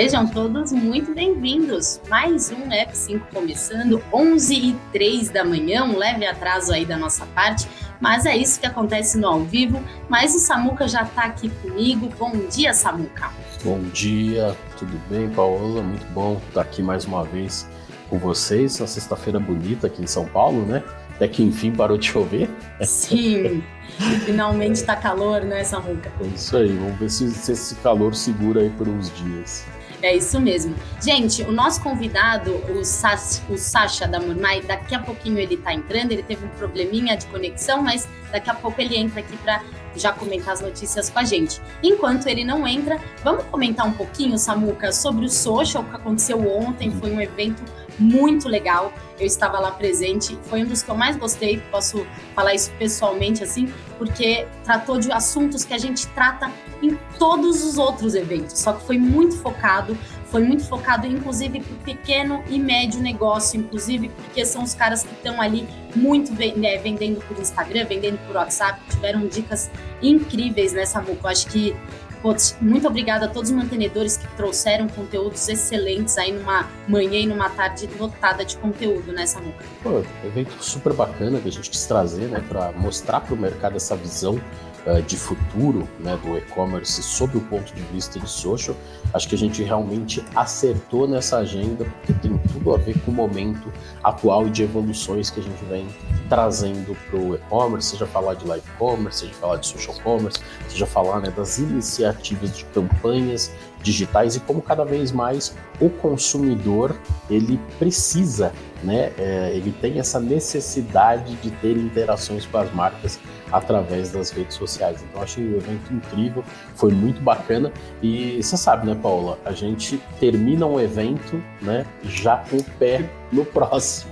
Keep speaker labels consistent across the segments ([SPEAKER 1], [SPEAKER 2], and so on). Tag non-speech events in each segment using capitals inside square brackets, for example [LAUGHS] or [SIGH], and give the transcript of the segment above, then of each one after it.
[SPEAKER 1] Sejam todos muito bem-vindos. Mais um F5 começando, 11 e 3 da manhã, um leve atraso aí da nossa parte, mas é isso que acontece no ao vivo. Mas o Samuca já está aqui comigo. Bom dia, Samuca.
[SPEAKER 2] Bom dia, tudo bem, Paola? Muito bom estar aqui mais uma vez com vocês. Uma sexta-feira bonita aqui em São Paulo, né? Até que enfim parou de chover.
[SPEAKER 1] Sim, [LAUGHS] finalmente está calor, né, Samuca?
[SPEAKER 2] É isso aí, vamos ver se, se esse calor segura aí por uns dias.
[SPEAKER 1] É isso mesmo. Gente, o nosso convidado, o, Sas, o Sasha da Murmai, daqui a pouquinho ele está entrando, ele teve um probleminha de conexão, mas daqui a pouco ele entra aqui para já comentar as notícias com a gente. Enquanto ele não entra, vamos comentar um pouquinho, Samuca, sobre o social que aconteceu ontem, foi um evento muito legal. Eu estava lá presente, foi um dos que eu mais gostei, posso falar isso pessoalmente assim, porque tratou de assuntos que a gente trata em todos os outros eventos, só que foi muito focado, foi muito focado inclusive para o pequeno e médio negócio, inclusive porque são os caras que estão ali muito né, vendendo por Instagram, vendendo por WhatsApp, tiveram dicas incríveis nessa MUCO. Acho que Putz, muito obrigada a todos os mantenedores que trouxeram conteúdos excelentes aí numa manhã e numa tarde lotada de conteúdo, né, Samuca?
[SPEAKER 2] Pô, evento super bacana que a gente quis trazer, né, para mostrar para o mercado essa visão uh, de futuro né, do e-commerce sob o ponto de vista de social, acho que a gente realmente acertou nessa agenda, porque tem tudo a ver com o momento atual e de evoluções que a gente vem trazendo para o e-commerce, seja falar de live commerce, seja falar de social commerce, seja falar né, das iniciativas de campanhas digitais e como cada vez mais o consumidor ele precisa, né, é, ele tem essa necessidade de ter interações com as marcas através das redes sociais. Então achei o evento incrível, foi muito bacana e você sabe, né, Paula, a gente termina um evento, né, já com o pé no próximo.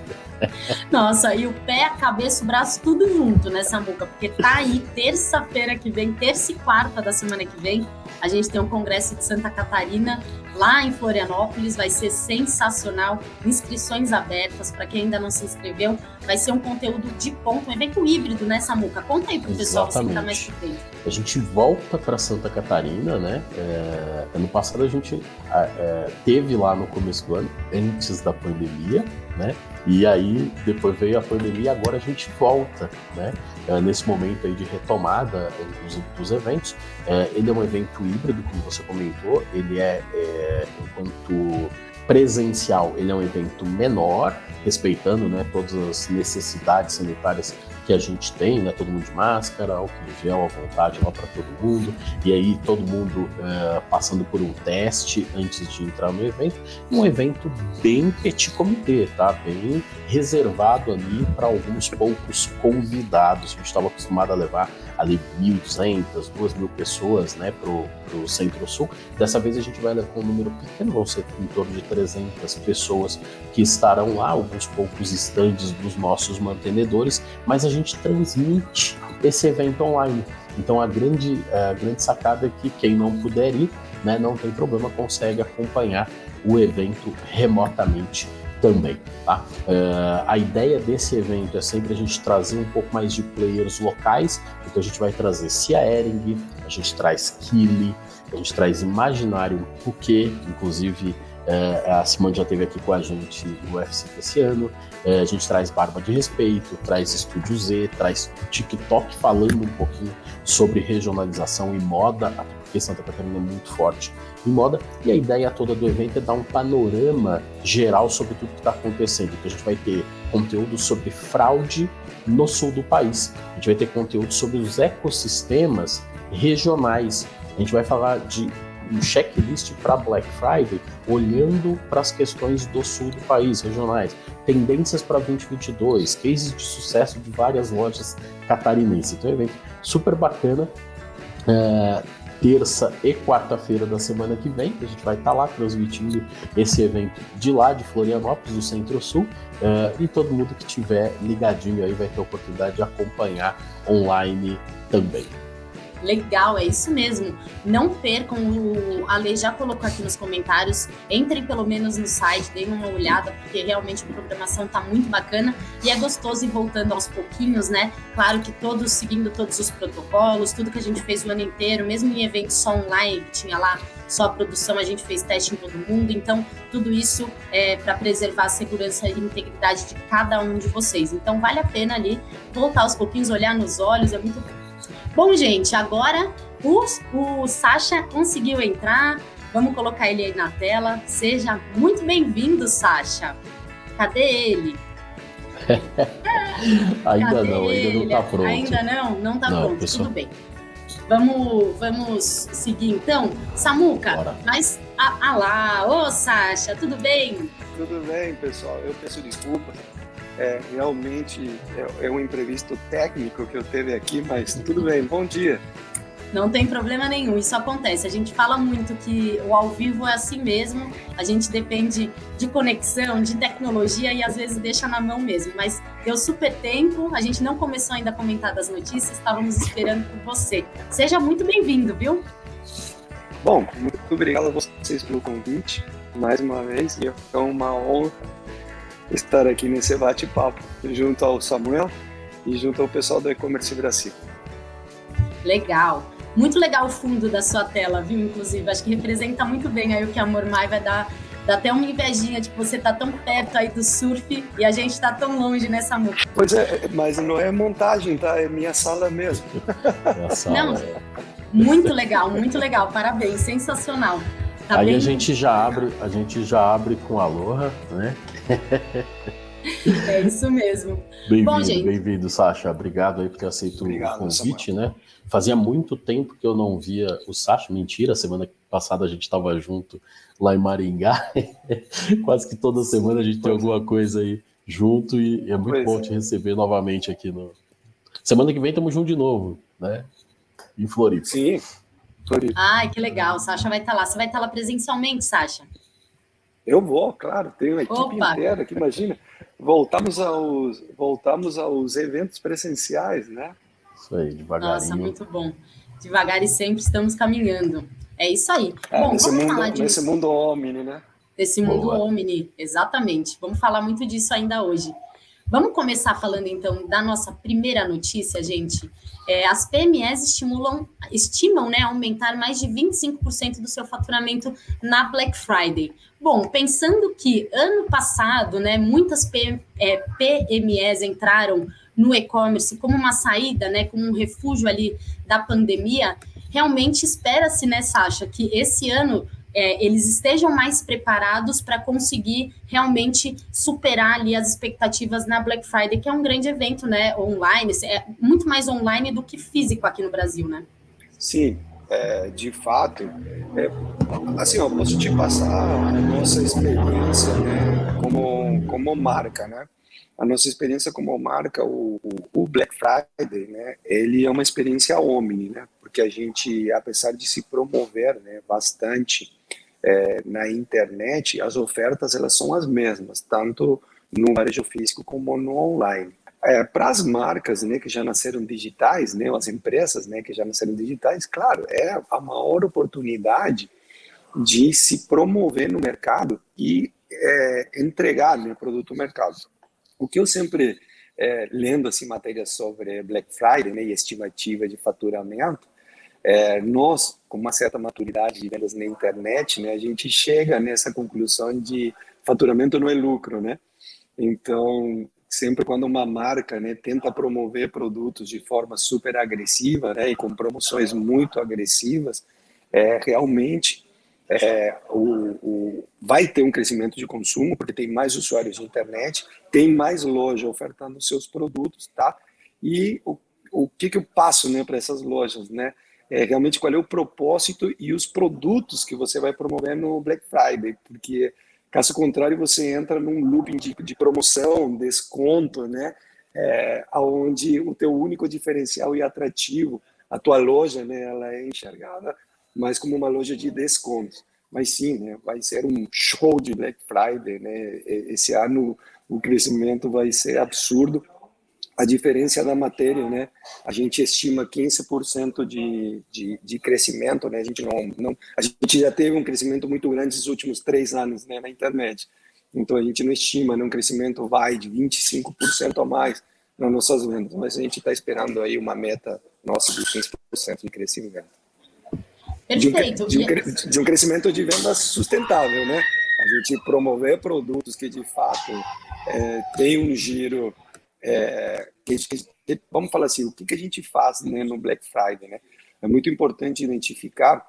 [SPEAKER 1] Nossa, e o pé, a cabeça, o braço, tudo junto, né, Samuca? Porque tá aí, terça-feira que vem, terça e quarta da semana que vem, a gente tem um congresso de Santa Catarina lá em Florianópolis, vai ser sensacional. Inscrições abertas para quem ainda não se inscreveu. Vai ser um conteúdo de ponto, um evento híbrido, né, Samuca? Conta aí pro pessoal você que tá mais por dentro.
[SPEAKER 2] A gente volta para Santa Catarina, né? É, ano passado a gente é, teve lá no começo do ano, antes da pandemia, né? E aí depois veio a pandemia e agora a gente volta, né? É, nesse momento aí de retomada dos, dos eventos. É, ele é um evento híbrido, como você comentou, ele é, é enquanto presencial, ele é um evento menor, respeitando né, todas as necessidades sanitárias que a gente tem, né? Todo mundo de máscara, álcool gel à vontade lá para todo mundo, e aí todo mundo uh, passando por um teste antes de entrar no evento. Um evento bem petit comité, tá? Bem reservado ali para alguns poucos convidados. A gente estava acostumado a levar ali 1.200, 2.000 pessoas né, para o Centro-Sul. Dessa vez a gente vai levar um número pequeno, vão ser em torno de 300 pessoas que estarão lá, alguns poucos estandes dos nossos mantenedores, mas a gente transmite esse evento online. Então a grande, a grande sacada é que quem não puder ir, né, não tem problema, consegue acompanhar o evento remotamente também. Tá? Uh, a ideia desse evento é sempre a gente trazer um pouco mais de players locais, então a gente vai trazer Cia Ering, a gente traz Kili, a gente traz Imaginário Puquê, inclusive uh, a Simone já esteve aqui com a gente no UFC esse ano, uh, a gente traz Barba de Respeito, traz Estúdio Z, traz TikTok falando um pouquinho sobre regionalização e moda, porque Santa Catarina é muito forte em moda, e a ideia toda do evento é dar um panorama geral sobre tudo que está acontecendo. Então a gente vai ter conteúdo sobre fraude no sul do país, a gente vai ter conteúdo sobre os ecossistemas regionais, a gente vai falar de um checklist para Black Friday, olhando para as questões do sul do país, regionais, tendências para 2022, cases de sucesso de várias lojas catarinenses. Então é um evento super bacana. É, terça e quarta-feira da semana que vem. A gente vai estar tá lá transmitindo esse evento de lá, de Florianópolis, do Centro-Sul. Uh, e todo mundo que tiver ligadinho aí vai ter a oportunidade de acompanhar online também.
[SPEAKER 1] Legal, é isso mesmo. Não percam, o Ale já colocou aqui nos comentários. Entrem pelo menos no site, deem uma olhada, porque realmente a programação está muito bacana e é gostoso ir voltando aos pouquinhos, né? Claro que todos seguindo todos os protocolos, tudo que a gente fez o ano inteiro, mesmo em eventos só online, que tinha lá só a produção, a gente fez teste em todo mundo. Então, tudo isso é para preservar a segurança e integridade de cada um de vocês. Então, vale a pena ali voltar aos pouquinhos, olhar nos olhos, é muito Bom, gente, agora o, o Sasha conseguiu entrar. Vamos colocar ele aí na tela. Seja muito bem-vindo, Sasha. Cadê ele? [LAUGHS]
[SPEAKER 2] ainda Cadê não, ele? ainda não está pronto.
[SPEAKER 1] Ainda não? Não está pronto, pessoal. tudo bem. Vamos, vamos seguir então. Samuca, Bora. mas. Ah, ah lá, ô Sasha, tudo bem?
[SPEAKER 3] Tudo bem, pessoal. Eu peço desculpas é, realmente é, é um imprevisto técnico que eu teve aqui, mas tudo bem. Bom dia.
[SPEAKER 1] Não tem problema nenhum, isso acontece. A gente fala muito que o ao vivo é assim mesmo, a gente depende de conexão, de tecnologia e às vezes deixa na mão mesmo. Mas deu super tempo, a gente não começou ainda a comentar das notícias, estávamos esperando por você. Seja muito bem-vindo, viu?
[SPEAKER 3] Bom, muito obrigado a vocês pelo convite, mais uma vez, é uma honra estar aqui nesse bate-papo junto ao Samuel e junto ao pessoal do E-Commerce Brasil.
[SPEAKER 1] Legal. Muito legal o fundo da sua tela, viu? Inclusive, acho que representa muito bem aí o que a Mormai vai dar. Dá até uma invejinha de você tá tão perto aí do surf e a gente tá tão longe nessa música.
[SPEAKER 3] Pois é, mas não é montagem, tá? É minha sala mesmo.
[SPEAKER 1] É sala, não, é. muito legal, muito legal. Parabéns, sensacional.
[SPEAKER 2] Tá aí bem... a gente já abre, a gente já abre com Aloha, né? [LAUGHS]
[SPEAKER 1] É isso mesmo.
[SPEAKER 2] Bem-vindo, bem-vindo, Sasha. Obrigado aí por ter aceito Obrigado, o convite, Samuel. né? Fazia muito tempo que eu não via o Sasha. Mentira, semana passada a gente estava junto lá em Maringá. [LAUGHS] Quase que toda semana a gente tem alguma coisa aí junto e é muito pois bom é. te receber novamente aqui no. Semana que vem estamos juntos de novo, né? Em Floripa.
[SPEAKER 3] Sim.
[SPEAKER 1] Floripa. Ai, que legal. O Sasha vai estar tá lá. Você vai estar tá lá presencialmente, Sasha?
[SPEAKER 3] Eu vou, claro, tenho uma equipe Opa. inteira que imagina. Voltamos aos, voltamos aos eventos presenciais, né?
[SPEAKER 2] Isso aí, devagarinho.
[SPEAKER 1] Nossa, muito bom. Devagar e sempre estamos caminhando. É isso aí.
[SPEAKER 3] É, bom, nesse vamos mundo, falar disso. Nesse mundo omni, né?
[SPEAKER 1] Nesse mundo Boa. omni, exatamente. Vamos falar muito disso ainda hoje. Vamos começar falando então da nossa primeira notícia, gente. É, as PMEs estimulam, estimam né, aumentar mais de 25% do seu faturamento na Black Friday. Bom, pensando que ano passado, né, muitas P, é, PMEs entraram no e-commerce como uma saída, né, como um refúgio ali da pandemia, realmente espera-se, né, Sasha, que esse ano é, eles estejam mais preparados para conseguir realmente superar ali as expectativas na Black Friday, que é um grande evento, né, online, é muito mais online do que físico aqui no Brasil, né?
[SPEAKER 3] Sim, é, de fato, é, assim, eu posso te passar a nossa experiência né, como, como marca, né? A nossa experiência como marca, o, o, Black Friday, né, ele é uma experiência omni, né? Porque a gente, apesar de se promover né, bastante é, na internet, as ofertas elas são as mesmas, tanto no varejo físico como no online. É, para as marcas né, que já nasceram digitais, né, as empresas né, que já nasceram digitais, claro, é a maior oportunidade de se promover no mercado e é, entregar né, produto no mercado. O que eu sempre, é, lendo assim, matérias sobre Black Friday né, e estimativa de faturamento, é, nós, com uma certa maturidade de vendas na internet, né, a gente chega nessa conclusão de faturamento não é lucro, né? Então, sempre quando uma marca né, tenta promover produtos de forma super agressiva né, e com promoções muito agressivas, é, realmente é, o, o, vai ter um crescimento de consumo, porque tem mais usuários de internet, tem mais loja ofertando seus produtos, tá? E o, o que, que eu passo né, para essas lojas, né? É, realmente qual é o propósito e os produtos que você vai promover no Black Friday, porque Caso contrário, você entra num looping de, de promoção, desconto, né? É, onde o teu único diferencial e atrativo, a tua loja, né, ela é enxergada mais como uma loja de descontos. Mas sim, né, vai ser um show de Black Friday, né? Esse ano o crescimento vai ser absurdo. A diferença da matéria, né? A gente estima 15% de, de, de crescimento, né? A gente não, não, a gente já teve um crescimento muito grande nos últimos três anos, né, na internet. Então a gente não estima né, um crescimento vai de 25% a mais nas nossas vendas, mas a gente está esperando aí uma meta nossa de 15% de crescimento.
[SPEAKER 1] Perfeito.
[SPEAKER 3] De um, de, um, de um crescimento de vendas sustentável, né? A gente promover produtos que de fato é, tem um giro é, que, que, vamos falar assim, o que, que a gente faz né, no Black Friday, né? É muito importante identificar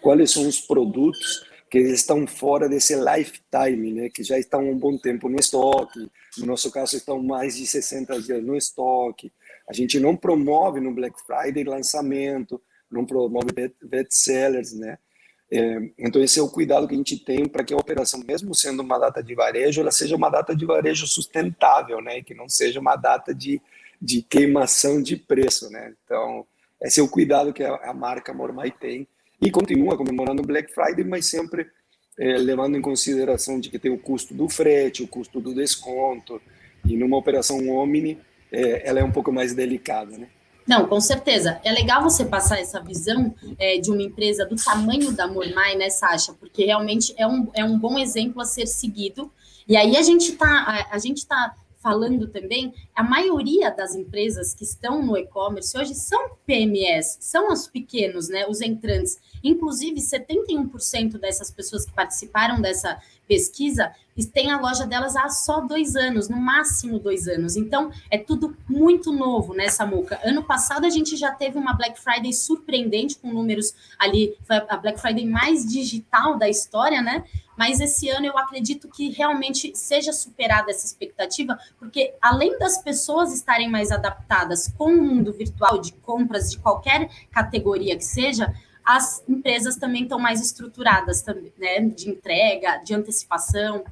[SPEAKER 3] quais são os produtos que estão fora desse lifetime, né, que já estão um bom tempo no estoque, no nosso caso estão mais de 60 dias no estoque. A gente não promove no Black Friday lançamento, não promove best-sellers, né? É, então esse é o cuidado que a gente tem para que a operação, mesmo sendo uma data de varejo, ela seja uma data de varejo sustentável, né? Que não seja uma data de, de queimação de preço, né? Então esse é o cuidado que a, a marca Mormai tem e continua comemorando Black Friday, mas sempre é, levando em consideração de que tem o custo do frete, o custo do desconto, e numa operação Omni, é, ela é um pouco mais delicada, né?
[SPEAKER 1] Não, com certeza. É legal você passar essa visão é, de uma empresa do tamanho da Mormai, né, Sasha? Porque realmente é um, é um bom exemplo a ser seguido. E aí a gente está a, a gente tá falando também, a maioria das empresas que estão no e-commerce hoje são PMS, são os pequenos, né, os entrantes. Inclusive, 71% dessas pessoas que participaram dessa pesquisa têm a loja delas há só dois anos, no máximo dois anos. Então, é tudo muito novo, né, Samuca? Ano passado a gente já teve uma Black Friday surpreendente, com números ali, foi a Black Friday mais digital da história, né? Mas esse ano eu acredito que realmente seja superada essa expectativa, porque além das pessoas estarem mais adaptadas com o mundo virtual de compras de qualquer categoria que seja, as empresas também estão mais estruturadas também, né? De entrega, de antecipação.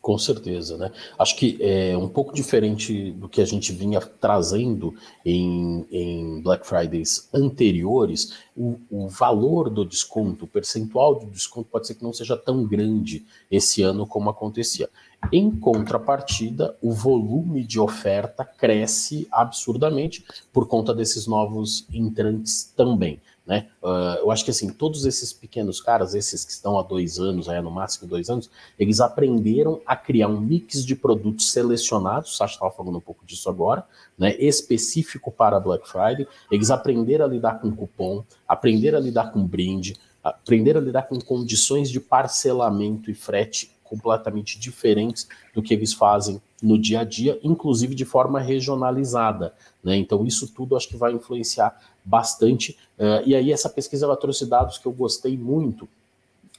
[SPEAKER 2] Com certeza, né? Acho que é um pouco diferente do que a gente vinha trazendo em, em Black Fridays anteriores. O, o, valor do desconto, o percentual do desconto pode ser que não seja tão grande esse ano como acontecia. Em contrapartida, o volume de oferta cresce absurdamente por conta desses novos entrantes também. Né? Uh, eu acho que assim, todos esses pequenos caras, esses que estão há dois anos, aí, no máximo dois anos, eles aprenderam a criar um mix de produtos selecionados, o Sasha estava falando um pouco disso agora, né? específico para Black Friday. Eles aprenderam a lidar com cupom, aprenderam a lidar com brinde, aprenderam a lidar com condições de parcelamento e frete completamente diferentes do que eles fazem no dia a dia, inclusive de forma regionalizada. Né? Então, isso tudo acho que vai influenciar bastante. Uh, e aí, essa pesquisa ela trouxe dados que eu gostei muito,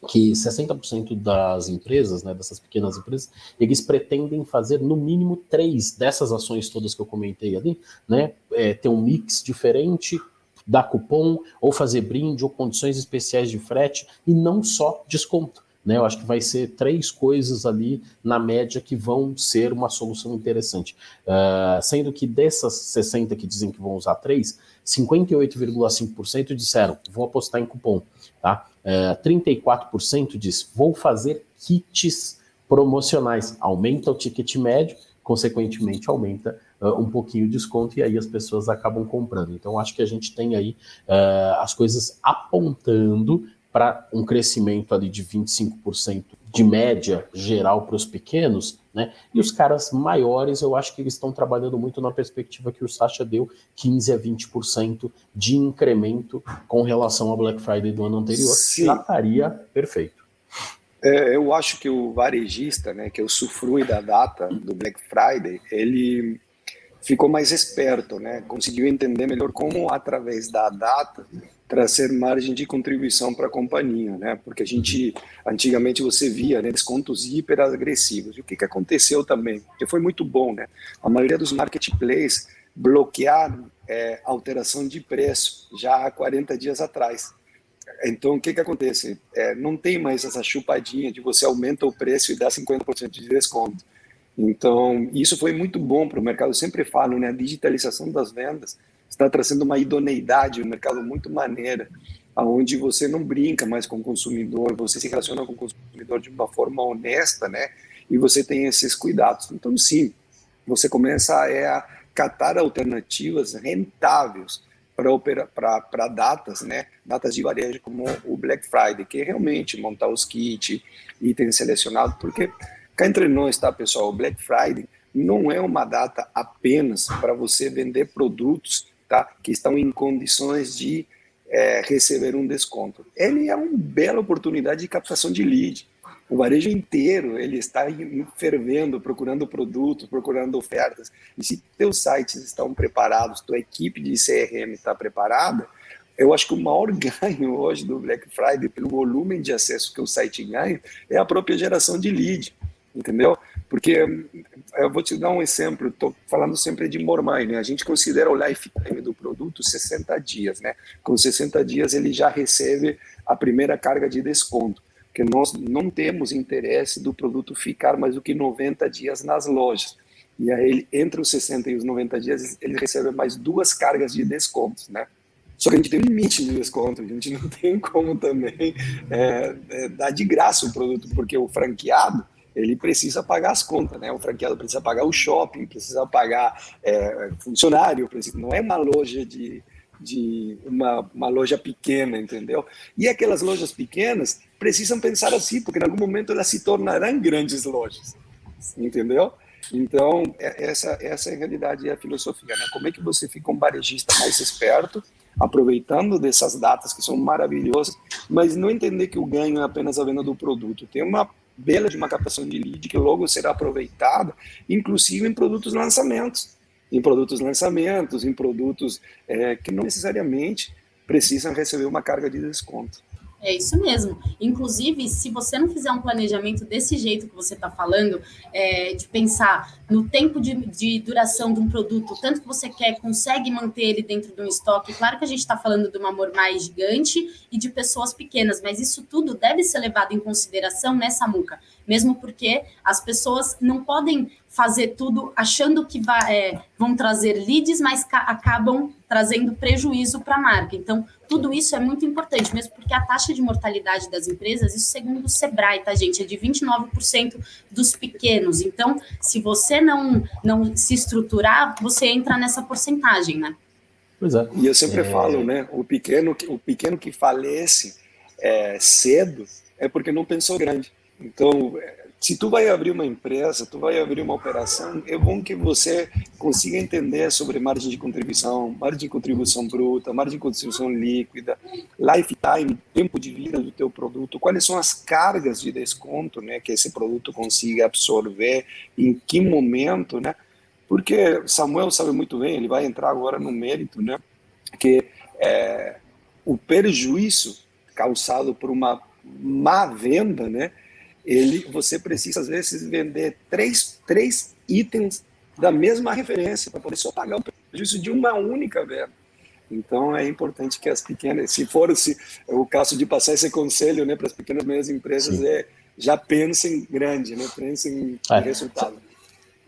[SPEAKER 2] que 60% das empresas, né, dessas pequenas empresas, eles pretendem fazer no mínimo três dessas ações todas que eu comentei ali, né, é, ter um mix diferente, dar cupom, ou fazer brinde, ou condições especiais de frete, e não só desconto. Né? Eu acho que vai ser três coisas ali na média que vão ser uma solução interessante. Uh, sendo que dessas 60 que dizem que vão usar três, 58,5% disseram vou apostar em cupom. Tá? Uh, ah, 34% diz vou fazer kits promocionais. Aumenta o ticket médio, consequentemente aumenta uh, um pouquinho o desconto e aí as pessoas acabam comprando. Então acho que a gente tem aí uh, as coisas apontando para um crescimento ali de 25% de média geral para os pequenos, né? E os caras maiores, eu acho que eles estão trabalhando muito na perspectiva que o Sasha deu, 15 a 20% de incremento com relação ao Black Friday do ano anterior. Sim. Já estaria perfeito.
[SPEAKER 3] É, eu acho que o varejista, né, que usufrui da data do Black Friday, ele ficou mais esperto, né? Conseguiu entender melhor como através da data trazer margem de contribuição para a companhia, né? Porque a gente antigamente você via né, descontos hiper agressivos. E o que, que aconteceu também? Que foi muito bom, né? A maioria dos marketplaces bloquearam é, alteração de preço já há 40 dias atrás. Então, o que, que acontece? É, não tem mais essa chupadinha de você aumenta o preço e dá 50% de desconto. Então, isso foi muito bom para o mercado. Eu sempre falo, né? A digitalização das vendas está trazendo uma idoneidade no mercado muito maneira, aonde você não brinca mais com o consumidor, você se relaciona com o consumidor de uma forma honesta, né? E você tem esses cuidados. Então, sim, você começa é, a catar alternativas rentáveis para datas, né, datas de varejo como o Black Friday, que é realmente montar os kits, itens selecionados, porque cá entre nós, tá, pessoal, o Black Friday não é uma data apenas para você vender produtos, tá, que estão em condições de é, receber um desconto. Ele é uma bela oportunidade de captação de lead. O varejo inteiro ele está fervendo, procurando produtos, procurando ofertas. E se teus sites estão preparados, tua equipe de CRM está preparada, eu acho que o maior [LAUGHS] ganho hoje do Black Friday, pelo volume de acesso que o site ganha, é a própria geração de lead, entendeu? Porque eu vou te dar um exemplo, estou falando sempre de Mormai, né? A gente considera o lifetime do produto 60 dias, né? Com 60 dias ele já recebe a primeira carga de desconto que nós não temos interesse do produto ficar mais do que 90 dias nas lojas. E aí, entre os 60 e os 90 dias, ele recebe mais duas cargas de descontos, né? Só que a gente tem um limite de desconto, a gente não tem como também é, é, dar de graça o produto, porque o franqueado, ele precisa pagar as contas, né? O franqueado precisa pagar o shopping, precisa pagar é, funcionário, precisa, não é uma loja de, de uma, uma loja pequena, entendeu? E aquelas lojas pequenas precisam pensar assim, porque em algum momento elas se tornarão grandes lojas, entendeu? Então, é, essa, essa é a realidade e a filosofia, né? Como é que você fica um varejista mais esperto, aproveitando dessas datas que são maravilhosas, mas não entender que o ganho é apenas a venda do produto. Tem uma bela de uma captação de lead que logo será aproveitada, inclusive em produtos lançamentos em produtos lançamentos, em produtos é, que não necessariamente precisam receber uma carga de desconto.
[SPEAKER 1] É isso mesmo. Inclusive, se você não fizer um planejamento desse jeito que você está falando, é, de pensar no tempo de, de, duração de um produto, tanto que você quer, consegue manter ele dentro de um estoque. Claro que a gente está falando de um amor mais gigante e de pessoas pequenas, mas isso tudo deve ser levado em consideração nessa muca mesmo porque as pessoas não podem fazer tudo achando que vai, é, vão trazer leads, mas acabam trazendo prejuízo para a marca. Então, tudo isso é muito importante, mesmo porque a taxa de mortalidade das empresas, isso segundo o Sebrae, tá, gente, é de 29% dos pequenos. Então, se você não, não se estruturar, você entra nessa porcentagem, né?
[SPEAKER 3] Pois é. E eu sempre é... falo, né? O pequeno, o pequeno que falece é, cedo é porque não pensou grande. Então, se tu vai abrir uma empresa, tu vai abrir uma operação, é bom que você consiga entender sobre margem de contribuição, margem de contribuição bruta, margem de contribuição líquida, lifetime, tempo de vida do teu produto, quais são as cargas de desconto, né, que esse produto consiga absorver, em que momento, né? Porque Samuel sabe muito bem, ele vai entrar agora no mérito, né, que é, o prejuízo causado por uma má venda, né, ele, você precisa, às vezes, vender três, três itens da mesma referência para poder só pagar o prejuízo de uma única venda. Então, é importante que as pequenas, se for se, o caso de passar esse conselho né, para as pequenas e médias empresas, é, já pensem grande, né, pensem em é. resultado.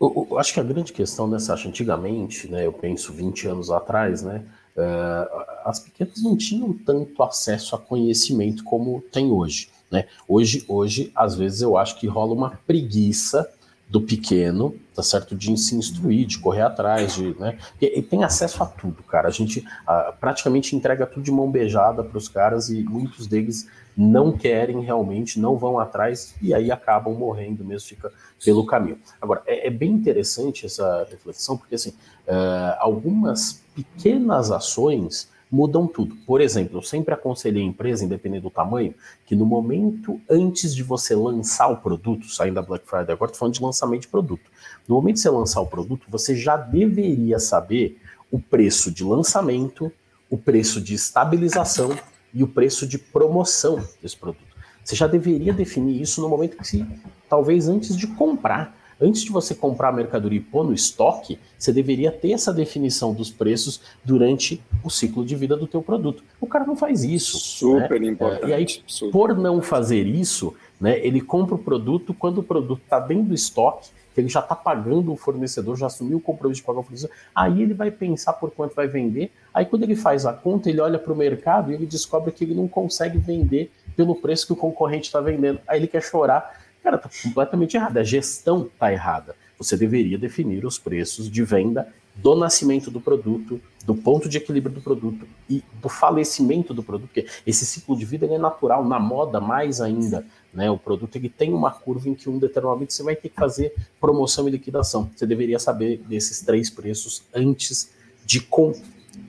[SPEAKER 2] Eu, eu, acho que a grande questão nessa, acho, antigamente, né, eu penso 20 anos atrás, né, uh, as pequenas não tinham tanto acesso a conhecimento como tem hoje. Né? Hoje, hoje, às vezes eu acho que rola uma preguiça do pequeno, tá certo? De se instruir, de correr atrás, de, né? E, tem acesso a tudo, cara. A gente a, praticamente entrega tudo de mão beijada para os caras e muitos deles não querem realmente, não vão atrás e aí acabam morrendo mesmo, fica pelo caminho. Agora, é, é bem interessante essa reflexão, porque assim, uh, algumas pequenas ações mudam tudo. Por exemplo, eu sempre aconselhei a empresa, independente do tamanho, que no momento antes de você lançar o produto, saindo da Black Friday agora, estou falando de lançamento de produto. No momento de você lançar o produto, você já deveria saber o preço de lançamento, o preço de estabilização e o preço de promoção desse produto. Você já deveria definir isso no momento que, talvez antes de comprar antes de você comprar a mercadoria e pôr no estoque, você deveria ter essa definição dos preços durante o ciclo de vida do teu produto. O cara não faz isso.
[SPEAKER 3] Super né? importante.
[SPEAKER 2] E aí,
[SPEAKER 3] super.
[SPEAKER 2] por não fazer isso, né, ele compra o produto quando o produto está dentro do estoque, que ele já está pagando o fornecedor, já assumiu o compromisso de pagar o fornecedor, aí ele vai pensar por quanto vai vender, aí quando ele faz a conta, ele olha para o mercado e ele descobre que ele não consegue vender pelo preço que o concorrente está vendendo. Aí ele quer chorar Cara, tá completamente errado. A gestão tá errada. Você deveria definir os preços de venda do nascimento do produto, do ponto de equilíbrio do produto e do falecimento do produto, porque esse ciclo de vida é natural, na moda mais ainda. Né? O produto ele tem uma curva em que um determinado momento você vai ter que fazer promoção e liquidação. Você deveria saber desses três preços antes de com...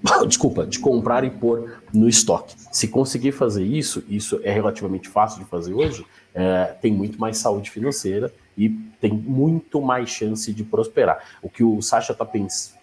[SPEAKER 2] [LAUGHS] Desculpa, de comprar e pôr no estoque. Se conseguir fazer isso, isso é relativamente fácil de fazer hoje, é, tem muito mais saúde financeira e tem muito mais chance de prosperar. O que o Sasha está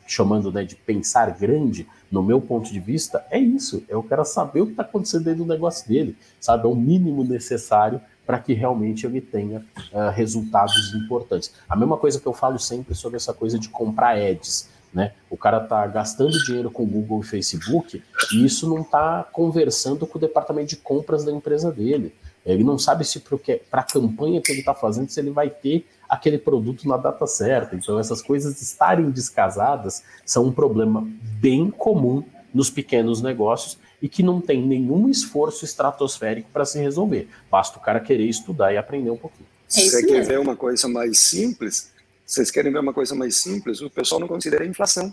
[SPEAKER 2] chamando né, de pensar grande, no meu ponto de vista, é isso. Eu quero saber o que está acontecendo dentro do negócio dele, sabe? É o mínimo necessário para que realmente ele tenha uh, resultados importantes. A mesma coisa que eu falo sempre sobre essa coisa de comprar ads. Né? O cara está gastando dinheiro com Google e Facebook e isso não está conversando com o departamento de compras da empresa dele. Ele não sabe se para a campanha que ele está fazendo, se ele vai ter aquele produto na data certa. Então, essas coisas estarem descasadas são um problema bem comum nos pequenos negócios e que não tem nenhum esforço estratosférico para se resolver. Basta o cara querer estudar e aprender um pouquinho.
[SPEAKER 3] É Você quer ver uma coisa mais simples? Vocês querem ver uma coisa mais simples? O pessoal não considera inflação.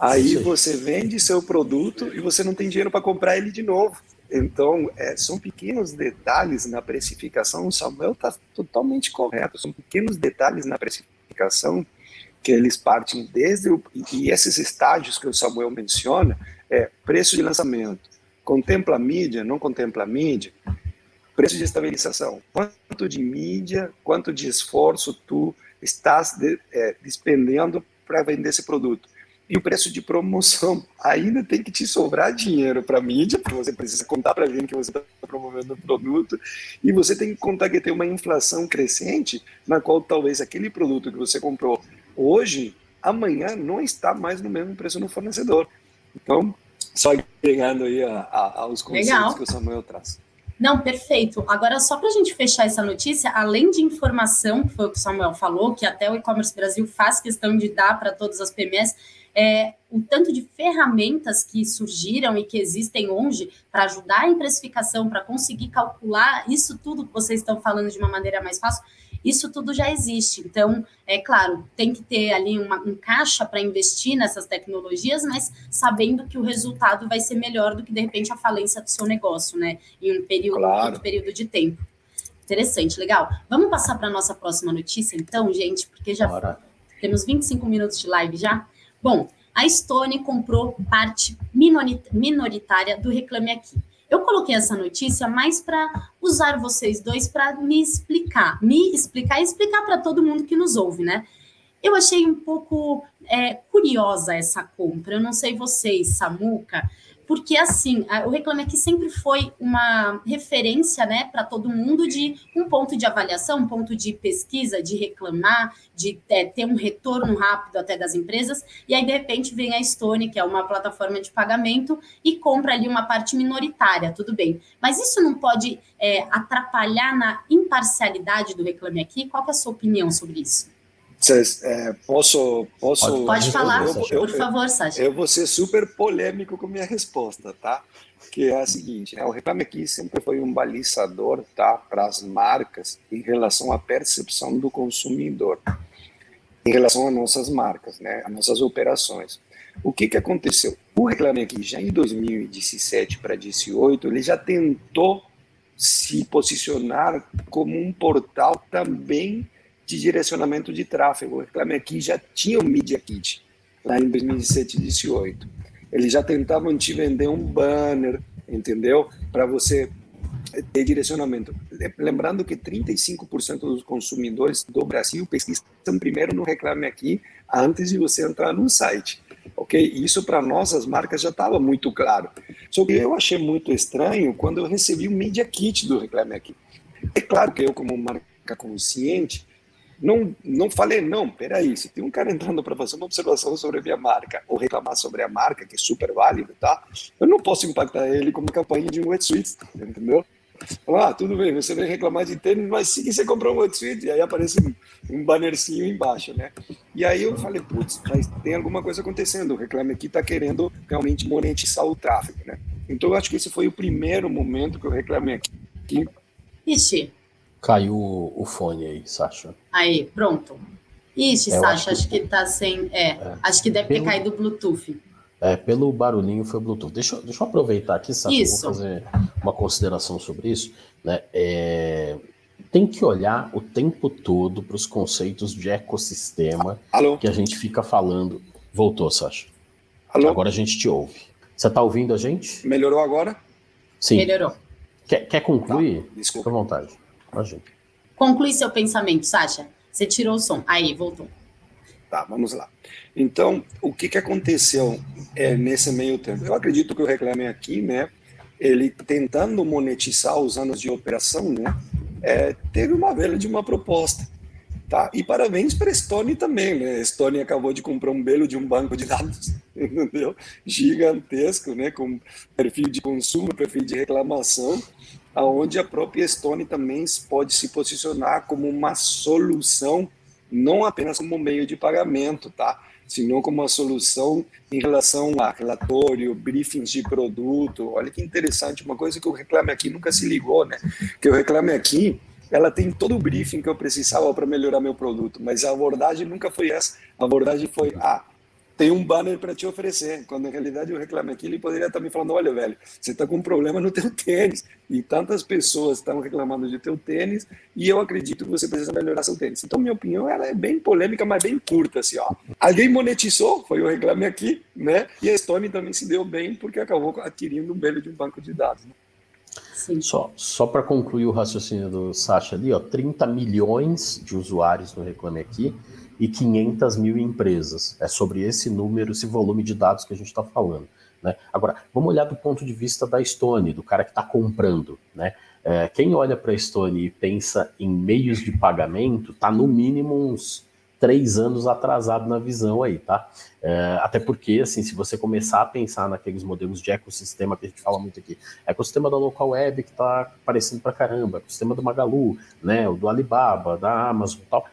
[SPEAKER 3] Aí você vende seu produto e você não tem dinheiro para comprar ele de novo. Então, é, são pequenos detalhes na precificação. O Samuel está totalmente correto. São pequenos detalhes na precificação que eles partem desde o, e esses estágios que o Samuel menciona é preço de lançamento, contempla a mídia, não contempla a mídia, preço de estabilização, quanto de mídia, quanto de esforço tu estás de, é, despendendo para vender esse produto e o preço de promoção. [LAUGHS] Ainda tem que te sobrar dinheiro para mídia, porque você precisa contar para gente que você está promovendo o produto, e você tem que contar que tem uma inflação crescente, na qual talvez aquele produto que você comprou hoje, amanhã não está mais no mesmo preço no fornecedor. Então, só agregando aí a, a, aos conceitos Legal. que o Samuel traz.
[SPEAKER 1] Não, perfeito. Agora, só para a gente fechar essa notícia, além de informação, que foi o que o Samuel falou, que até o e-commerce Brasil faz questão de dar para todas as PMS, é, o tanto de ferramentas que surgiram e que existem hoje para ajudar em precificação, para conseguir calcular isso tudo que vocês estão falando de uma maneira mais fácil, isso tudo já existe. Então, é claro, tem que ter ali uma, um caixa para investir nessas tecnologias, mas sabendo que o resultado vai ser melhor do que, de repente, a falência do seu negócio, né? Em um período, claro. um período de tempo. Interessante, legal. Vamos passar para a nossa próxima notícia, então, gente, porque já Bora. temos 25 minutos de live já. Bom, a Stone comprou parte minoritária do Reclame Aqui. Eu coloquei essa notícia mais para usar vocês dois para me explicar, me explicar e explicar para todo mundo que nos ouve, né? Eu achei um pouco é, curiosa essa compra. Eu não sei vocês, Samuca, porque assim, o Reclame Aqui sempre foi uma referência, né, para todo mundo de um ponto de avaliação, um ponto de pesquisa, de reclamar, de é, ter um retorno rápido até das empresas, e aí de repente vem a Stone, que é uma plataforma de pagamento, e compra ali uma parte minoritária, tudo bem. Mas isso não pode é, atrapalhar na imparcialidade do Reclame Aqui? Qual é a sua opinião sobre isso?
[SPEAKER 3] Cês, é, posso, posso.
[SPEAKER 1] Pode, pode falar, eu, por favor, Sasha.
[SPEAKER 3] Eu vou ser super polêmico com minha resposta, tá? Que é a seguinte: né? o Reclame Aqui sempre foi um balizador tá, para as marcas em relação à percepção do consumidor, em relação às nossas marcas, né? Às nossas operações. O que, que aconteceu? O Reclame Aqui, já em 2017 para 2018, ele já tentou se posicionar como um portal também de direcionamento de tráfego. O Reclame Aqui já tinha o Media Kit, lá em 2017 e 2018. Eles já tentavam te vender um banner, entendeu? Para você ter direcionamento. Lembrando que 35% dos consumidores do Brasil pesquisam primeiro no Reclame Aqui antes de você entrar no site. Ok? Isso para nós, as marcas, já estava muito claro. Só que eu achei muito estranho quando eu recebi o Media Kit do Reclame Aqui. É claro que eu, como marca consciente, não, não falei, não, peraí, se tem um cara entrando para fazer uma observação sobre a minha marca ou reclamar sobre a marca, que é super válido, tá? Eu não posso impactar ele como campanha de um wetsuit, entendeu? Ah, tudo bem, você vem reclamar de tênis, mas sim você comprou um wetsuit, e aí aparece um, um bannerzinho embaixo, né? E aí eu falei, putz, mas tem alguma coisa acontecendo, o Reclame Aqui está querendo realmente monetizar o tráfego, né? Então eu acho que esse foi o primeiro momento que eu reclamei aqui.
[SPEAKER 1] Ixi,
[SPEAKER 2] Caiu o fone aí, Sasha.
[SPEAKER 1] Aí, pronto. Ixi, é, Sasha, acho que, acho que tá sem. É, é. acho que deve pelo, ter caído o Bluetooth.
[SPEAKER 2] É, pelo barulhinho foi Bluetooth. Deixa, deixa eu aproveitar aqui, Sasha, isso. vou fazer uma consideração sobre isso. Né? É, tem que olhar o tempo todo para os conceitos de ecossistema Alô? que a gente fica falando. Voltou, Sasha. Alô? Agora a gente te ouve. Você está ouvindo a gente?
[SPEAKER 3] Melhorou agora?
[SPEAKER 2] Sim. Melhorou. Quer, quer concluir? Tá, desculpa. Fica à vontade.
[SPEAKER 1] Conclui seu pensamento, Sasha. Você tirou o som. Aí, voltou.
[SPEAKER 3] Tá, vamos lá. Então, o que, que aconteceu é, nesse meio tempo? Eu acredito que o Reclame Aqui, né, ele tentando monetizar os anos de operação, né, é, teve uma vela de uma proposta. Tá? E parabéns para a Stone também, né? A Stone acabou de comprar um belo de um banco de dados, [LAUGHS] entendeu? Gigantesco, né? Com perfil de consumo, perfil de reclamação, aonde a própria Stone também pode se posicionar como uma solução, não apenas como meio de pagamento, tá? Senão como uma solução em relação a relatório, briefings de produto. Olha que interessante, uma coisa que o Reclame Aqui nunca se ligou, né? Que o Reclame Aqui ela tem todo o briefing que eu precisava para melhorar meu produto, mas a abordagem nunca foi essa. A abordagem foi, ah, tem um banner para te oferecer. Quando na realidade eu reclamo aqui, ele poderia estar me falando: olha, velho, você está com um problema no teu [LAUGHS] tênis. E tantas pessoas estão reclamando de teu tênis, e eu acredito que você precisa melhorar seu tênis. Então, minha opinião ela é bem polêmica, mas bem curta. Assim, ó. Alguém monetizou, foi o reclame aqui, né? E a Stone também se deu bem porque acabou adquirindo um belo de um banco de dados. Né?
[SPEAKER 2] Sim. Só, só para concluir o raciocínio do Sasha ali, ó, 30 milhões de usuários no Reclame Aqui e 500 mil empresas. É sobre esse número, esse volume de dados que a gente está falando. Né? Agora, vamos olhar do ponto de vista da Stone, do cara que está comprando. Né? É, quem olha para a Stone e pensa em meios de pagamento, está no mínimo uns três anos atrasado na visão aí, tá? É, até porque, assim, se você começar a pensar naqueles modelos de ecossistema que a gente fala muito aqui, ecossistema da local web que tá aparecendo pra caramba, ecossistema do Magalu, né, o do Alibaba, da Amazon e tal,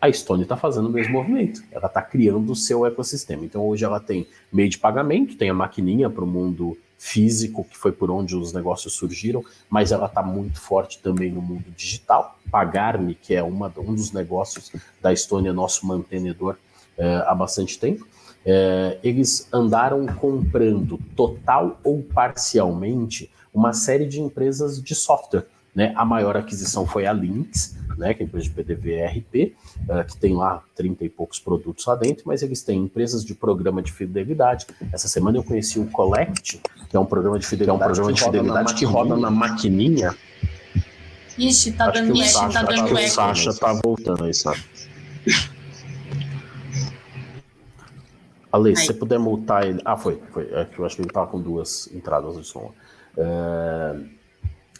[SPEAKER 2] a Stone está fazendo o mesmo movimento. Ela está criando o seu ecossistema. Então hoje ela tem meio de pagamento, tem a maquininha para o mundo físico, que foi por onde os negócios surgiram, mas ela está muito forte também no mundo digital. Pagar-me, que é uma, um dos negócios da Estônia, nosso mantenedor é, há bastante tempo. É, eles andaram comprando total ou parcialmente uma série de empresas de software. Né? A maior aquisição foi a Lynx, né, que é a empresa de PDV RP, uh, que tem lá 30 e poucos produtos lá dentro, mas eles têm empresas de programa de fidelidade. Essa semana eu conheci o Collect, que é um programa de fidelidade, é um programa de fidelidade que roda na maquininha.
[SPEAKER 1] Ixi, tá dando eco, Sasha, tá dando eco.
[SPEAKER 2] O Sasha tá voltando aí, sabe? Ale, se você puder multar ele. Ah, foi, foi. É que eu acho que ele tava com duas entradas de som. Uh,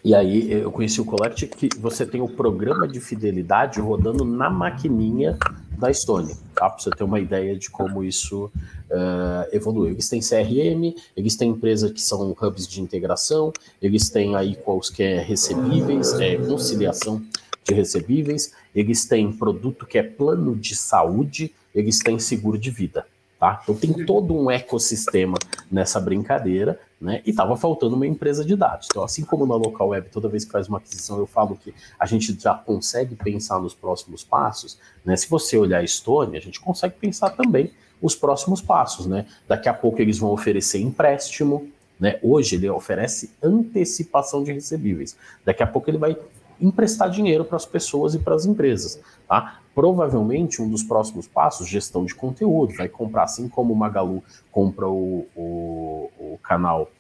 [SPEAKER 2] e aí eu conheci o Collect que você tem o programa de fidelidade rodando na maquininha da Estônia, tá? Para você ter uma ideia de como isso uh, evoluiu. Eles têm CRM, eles têm empresas que são hubs de integração, eles têm aí quaisquer recebíveis, é, conciliação de recebíveis, eles têm produto que é plano de saúde, eles têm seguro de vida. Tá? Então tem todo um ecossistema nessa brincadeira, né? E estava faltando uma empresa de dados. Então, assim como na local web, toda vez que faz uma aquisição, eu falo que a gente já consegue pensar nos próximos passos, né? Se você olhar a Estônia, a gente consegue pensar também os próximos passos, né? Daqui a pouco eles vão oferecer empréstimo, né? Hoje ele oferece antecipação de recebíveis. Daqui a pouco ele vai emprestar dinheiro para as pessoas e para as empresas. Tá? Provavelmente um dos próximos passos, gestão de conteúdo, vai comprar, assim como o Magalu compra o, o, o canal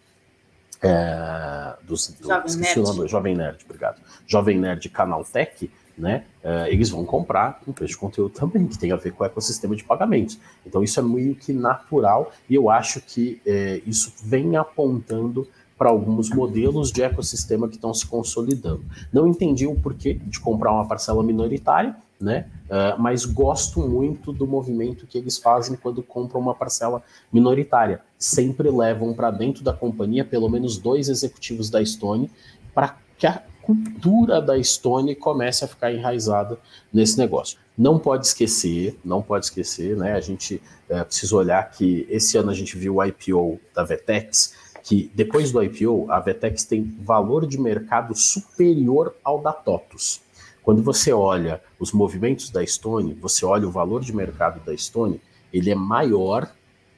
[SPEAKER 2] é, dos, do, Jovem, Nerd. Nome, Jovem Nerd, obrigado. Jovem Nerd Canal Tech, né? É, eles vão comprar empresa de conteúdo também, que tem a ver com o ecossistema de pagamentos. Então isso é meio que natural e eu acho que é, isso vem apontando para alguns modelos de ecossistema que estão se consolidando. Não entendi o porquê de comprar uma parcela minoritária, né? Uh, mas gosto muito do movimento que eles fazem quando compram uma parcela minoritária. Sempre levam para dentro da companhia pelo menos dois executivos da Stone para que a cultura da Stone comece a ficar enraizada nesse negócio. Não pode esquecer, não pode esquecer, né? A gente uh, precisa olhar que esse ano a gente viu o IPO da Vetex, que depois do IPO, a Vetex tem valor de mercado superior ao da TOTUS. Quando você olha os movimentos da Stone, você olha o valor de mercado da Stone, ele é maior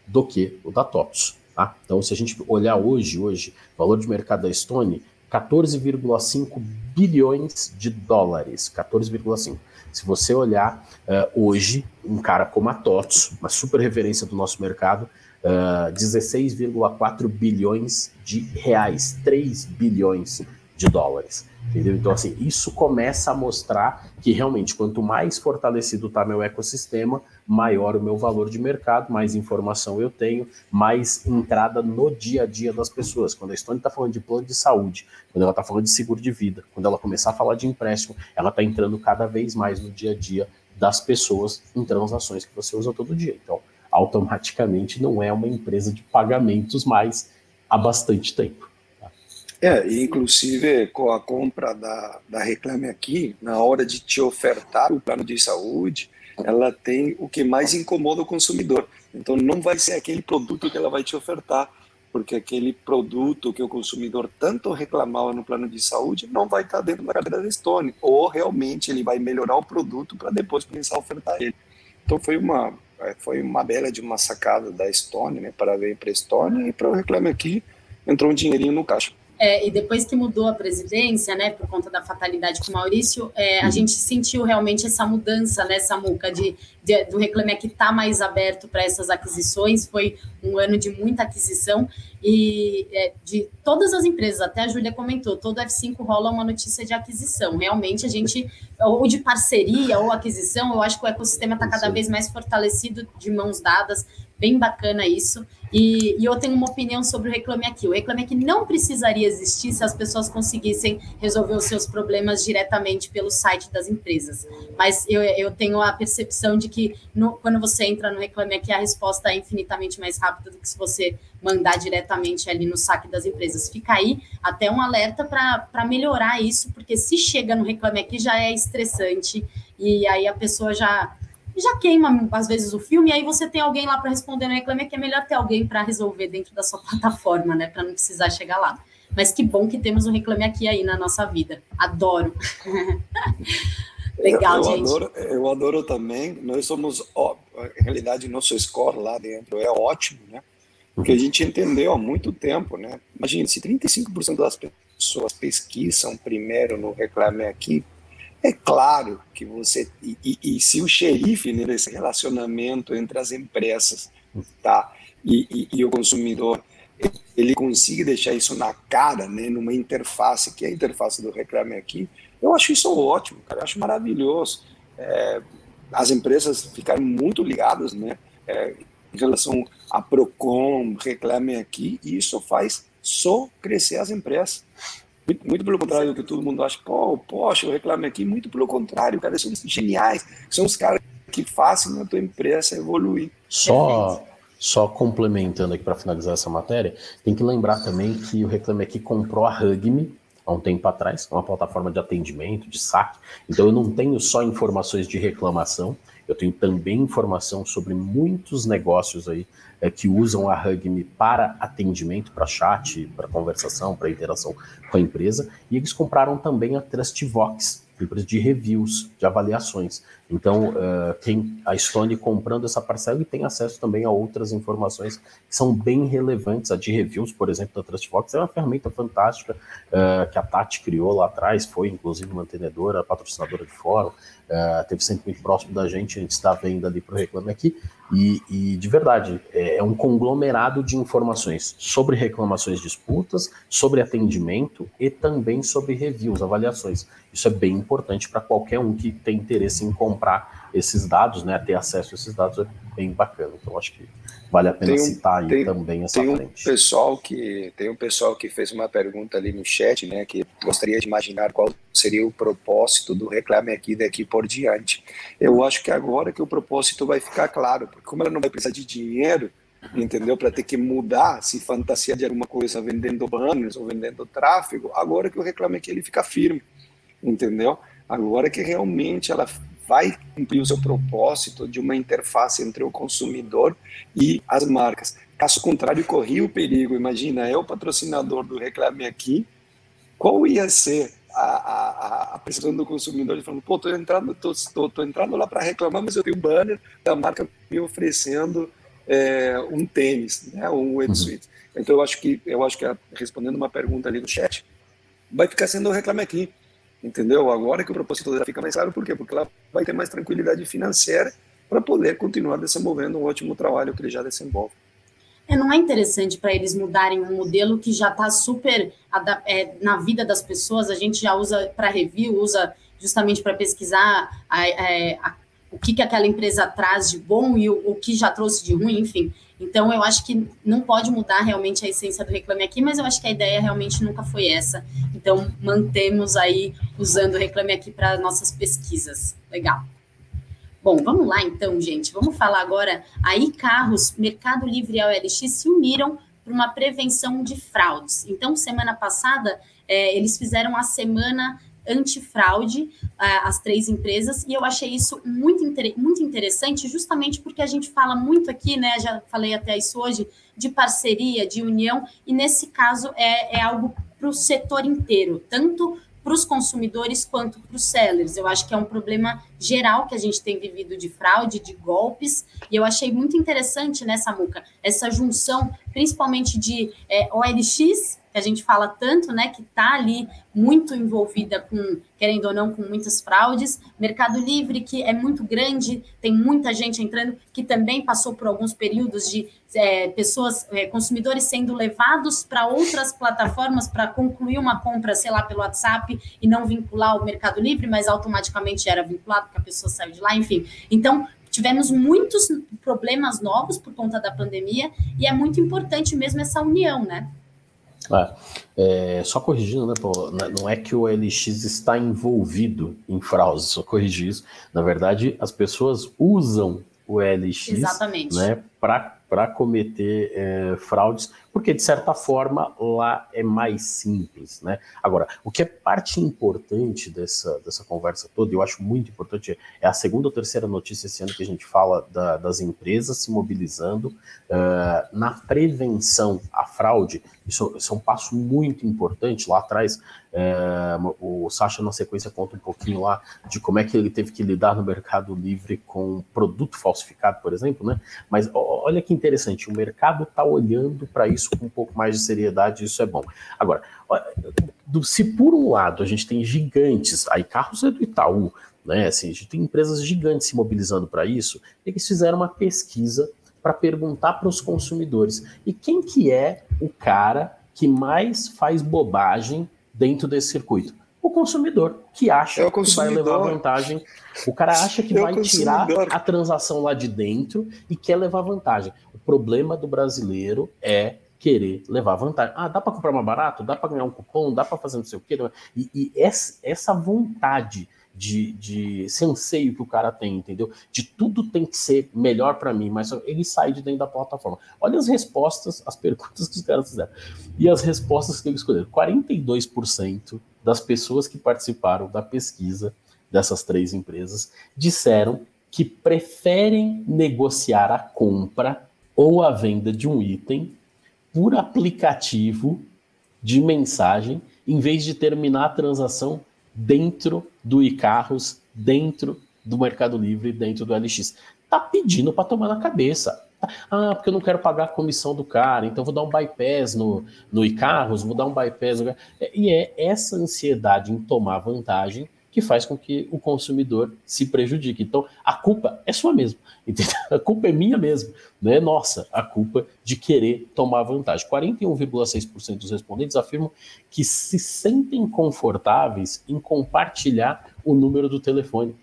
[SPEAKER 2] do que o da TOTS. Tá? Então, se a gente olhar hoje, hoje, valor de mercado da Stone, 14,5 bilhões de dólares. 14,5. Se você olhar uh, hoje, um cara como a TOTS, uma super referência do nosso mercado, uh, eh, 16,4 bilhões de reais, 3 bilhões de dólares. Entendeu? Então, assim, isso começa a mostrar que realmente, quanto mais fortalecido está meu ecossistema, maior o meu valor de mercado, mais informação eu tenho, mais entrada no dia a dia das pessoas. Quando a Stone está falando de plano de saúde, quando ela está falando de seguro de vida, quando ela começar a falar de empréstimo, ela está entrando cada vez mais no dia a dia das pessoas em transações que você usa todo dia. Então, automaticamente não é uma empresa de pagamentos mais há bastante tempo.
[SPEAKER 3] É, inclusive com a compra da, da Reclame Aqui, na hora de te ofertar o plano de saúde, ela tem o que mais incomoda o consumidor. Então não vai ser aquele produto que ela vai te ofertar, porque aquele produto que o consumidor tanto reclamava no plano de saúde não vai estar dentro da carteira da Stone, ou realmente ele vai melhorar o produto para depois a ofertar ele. Então foi uma foi uma bela de uma sacada da Stone, né, para ver para a Stone e para o Reclame Aqui entrou um dinheirinho no caixa.
[SPEAKER 1] É, e depois que mudou a presidência, né, por conta da fatalidade com o Maurício, é, a uhum. gente sentiu realmente essa mudança, né, Samuca, de, de, do Reclame Aqui tá mais aberto para essas aquisições. Foi um ano de muita aquisição e é, de todas as empresas, até a Júlia comentou, todo F5 rola uma notícia de aquisição. Realmente a gente, ou de parceria ou aquisição, eu acho que o ecossistema está cada vez mais fortalecido de mãos dadas, bem bacana isso. E, e, eu tenho uma opinião sobre o Reclame Aqui. O Reclame Aqui não precisaria existir se as pessoas conseguissem resolver os seus problemas diretamente pelo site das empresas. Mas eu, eu tenho a percepção de que no, quando você entra no Reclame Aqui, a resposta é infinitamente mais rápida do que se você mandar diretamente ali no saque das empresas. Fica aí até um alerta para melhorar isso, porque se chega no Reclame Aqui já é estressante e aí a pessoa já já queima às vezes o filme, e aí você tem alguém lá para responder no Reclame, que é melhor ter alguém para resolver dentro da sua [LAUGHS] plataforma, né, para não precisar chegar lá. Mas que bom que temos um Reclame Aqui aí na nossa vida. Adoro. [LAUGHS] Legal,
[SPEAKER 3] eu,
[SPEAKER 1] eu gente.
[SPEAKER 3] Adoro, eu adoro também. Nós somos, ó, em realidade, nosso score lá dentro é ótimo, né? Porque a gente entendeu há muito tempo, né? Imagina, se 35% das pessoas pesquisam primeiro no Reclame Aqui, é claro que você. E, e, e se o xerife né, relacionamento entre as empresas tá, e, e, o consumidor ele consiga deixar isso na cara, né, numa interface, que é a interface do Reclame Aqui, eu acho isso ótimo, cara, eu acho maravilhoso. É, as empresas ficaram muito ligadas né, é, em relação a PROCON, Reclame Aqui, e isso faz só crescer as empresas. Muito, muito pelo contrário do que todo mundo acha. Pô, poxa, eu reclamo aqui. Muito pelo contrário, cara, são geniais. São os caras que fazem a tua empresa evoluir.
[SPEAKER 2] Só, só complementando aqui para finalizar essa matéria, tem que lembrar também que o Reclame Aqui comprou a Hugme há um tempo atrás, uma plataforma de atendimento, de saque. Então eu não tenho só informações de reclamação, eu tenho também informação sobre muitos negócios aí é, que usam a Hugme para atendimento, para chat, para conversação, para interação com a empresa. E eles compraram também a Trustvox, empresa de reviews, de avaliações. Então, uh, quem a Stone comprando essa parcela e tem acesso também a outras informações que são bem relevantes. A de reviews, por exemplo, da Trustbox é uma ferramenta fantástica uh, que a Tati criou lá atrás, foi inclusive mantenedora, patrocinadora de fórum, uh, teve sempre muito próximo da gente antes da venda ali para o Reclame Aqui. E, e, de verdade, é, é um conglomerado de informações sobre reclamações, disputas, sobre atendimento e também sobre reviews, avaliações. Isso é bem importante para qualquer um que tem interesse em comprar esses dados, né? Ter acesso a esses dados é bem bacana. Então acho que vale a pena citar aí tem, também essa
[SPEAKER 3] tem
[SPEAKER 2] frente.
[SPEAKER 3] Um pessoal que, tem um pessoal que fez uma pergunta ali no chat, né? Que gostaria de imaginar qual seria o propósito do Reclame Aqui daqui por diante. Eu acho que agora que o propósito vai ficar claro, porque como ela não vai precisar de dinheiro, entendeu? Para ter que mudar, se fantasia de alguma coisa vendendo banners ou vendendo tráfego, agora que o Reclame Aqui ele fica firme entendeu? Agora que realmente ela vai cumprir o seu propósito de uma interface entre o consumidor e as marcas. Caso contrário, corria o perigo. Imagina, o patrocinador do Reclame Aqui, qual ia ser a, a, a percepção do consumidor de falando, pô, tô entrando, tô, tô, tô entrando lá para reclamar, mas eu tenho um banner da marca me oferecendo é, um tênis, né, um wetsuit. Uhum. Então eu acho que eu acho que respondendo uma pergunta ali no chat, vai ficar sendo o Reclame Aqui, entendeu? Agora que o propósito dela fica mais claro, por quê? Porque ela vai ter mais tranquilidade financeira para poder continuar desenvolvendo um ótimo trabalho que ele já desenvolve.
[SPEAKER 1] É, não é interessante para eles mudarem um modelo que já está super é, na vida das pessoas, a gente já usa para review, usa justamente para pesquisar a, a, é, a, o que, que aquela empresa traz de bom e o, o, que já trouxe de ruim, enfim. Então, eu acho que não pode mudar realmente a essência do Reclame Aqui, mas eu acho que a ideia realmente nunca foi essa. Então, mantemos aí usando o Reclame Aqui para nossas pesquisas. Legal. Bom, vamos lá então, gente. Vamos falar agora. Aí, carros, Mercado Livre e a OLX se uniram para uma prevenção de fraudes. Então, semana passada, é, eles fizeram a semana antifraude, as três empresas, e eu achei isso muito, muito interessante, justamente porque a gente fala muito aqui, né? Já falei até isso hoje, de parceria, de união, e nesse caso é, é algo para o setor inteiro, tanto para os consumidores quanto para os sellers. Eu acho que é um problema geral que a gente tem vivido de fraude, de golpes, e eu achei muito interessante nessa muca essa junção, principalmente de é, OLX que a gente fala tanto, né, que está ali muito envolvida com, querendo ou não, com muitas fraudes. Mercado Livre, que é muito grande, tem muita gente entrando, que também passou por alguns períodos de é, pessoas, é, consumidores sendo levados para outras plataformas para concluir uma compra, sei lá, pelo WhatsApp e não vincular o Mercado Livre, mas automaticamente era vinculado porque a pessoa saiu de lá, enfim. Então, tivemos muitos problemas novos por conta da pandemia e é muito importante mesmo essa união, né?
[SPEAKER 2] É, é, só corrigindo, né, pô, não é que o LX está envolvido em fraude, só corrigir isso. Na verdade, as pessoas usam o LX Exatamente. né, para cometer é, fraudes, porque de certa forma lá é mais simples. Né? Agora, o que é parte importante dessa, dessa conversa toda, eu acho muito importante, é a segunda ou terceira notícia esse ano que a gente fala da, das empresas se mobilizando uh, na prevenção à fraude. Isso, isso, é um passo muito importante. Lá atrás, uh, o Sacha, na sequência, conta um pouquinho lá de como é que ele teve que lidar no Mercado Livre com produto falsificado, por exemplo. Né? Mas olha que interessante, o mercado está olhando para isso isso com um pouco mais de seriedade, isso é bom. Agora, se por um lado a gente tem gigantes, aí carros é do Itaú, né? Assim, a gente tem empresas gigantes se mobilizando para isso, eles fizeram uma pesquisa para perguntar para os consumidores e quem que é o cara que mais faz bobagem dentro desse circuito? O consumidor, que acha é que vai levar vantagem. O cara acha que é vai tirar a transação lá de dentro e quer levar vantagem. O problema do brasileiro é querer levar vantagem. Ah, dá para comprar mais barato? Dá para ganhar um cupom? Dá para fazer não sei o quê? E, e essa, vontade de, de anseio que o cara tem, entendeu? De tudo tem que ser melhor para mim, mas ele sai de dentro da plataforma. Olha as respostas, as perguntas que os caras fizeram. E as respostas que eles escolheram. 42% das pessoas que participaram da pesquisa dessas três empresas disseram que preferem negociar a compra ou a venda de um item por aplicativo de mensagem, em vez de terminar a transação dentro do iCarros, dentro do Mercado Livre, dentro do LX. Tá pedindo para tomar na cabeça. Ah, porque eu não quero pagar a comissão do cara, então vou dar um bypass no, no iCarros, vou dar um bypass. No... E é essa ansiedade em tomar vantagem que faz com que o consumidor se prejudique. Então, a culpa é sua mesmo. [LAUGHS] Entendeu? A culpa é minha mesmo, não é nossa a culpa de querer tomar vantagem. 41,6% dos respondentes afirmam que se sentem confortáveis em compartilhar o número do telefone.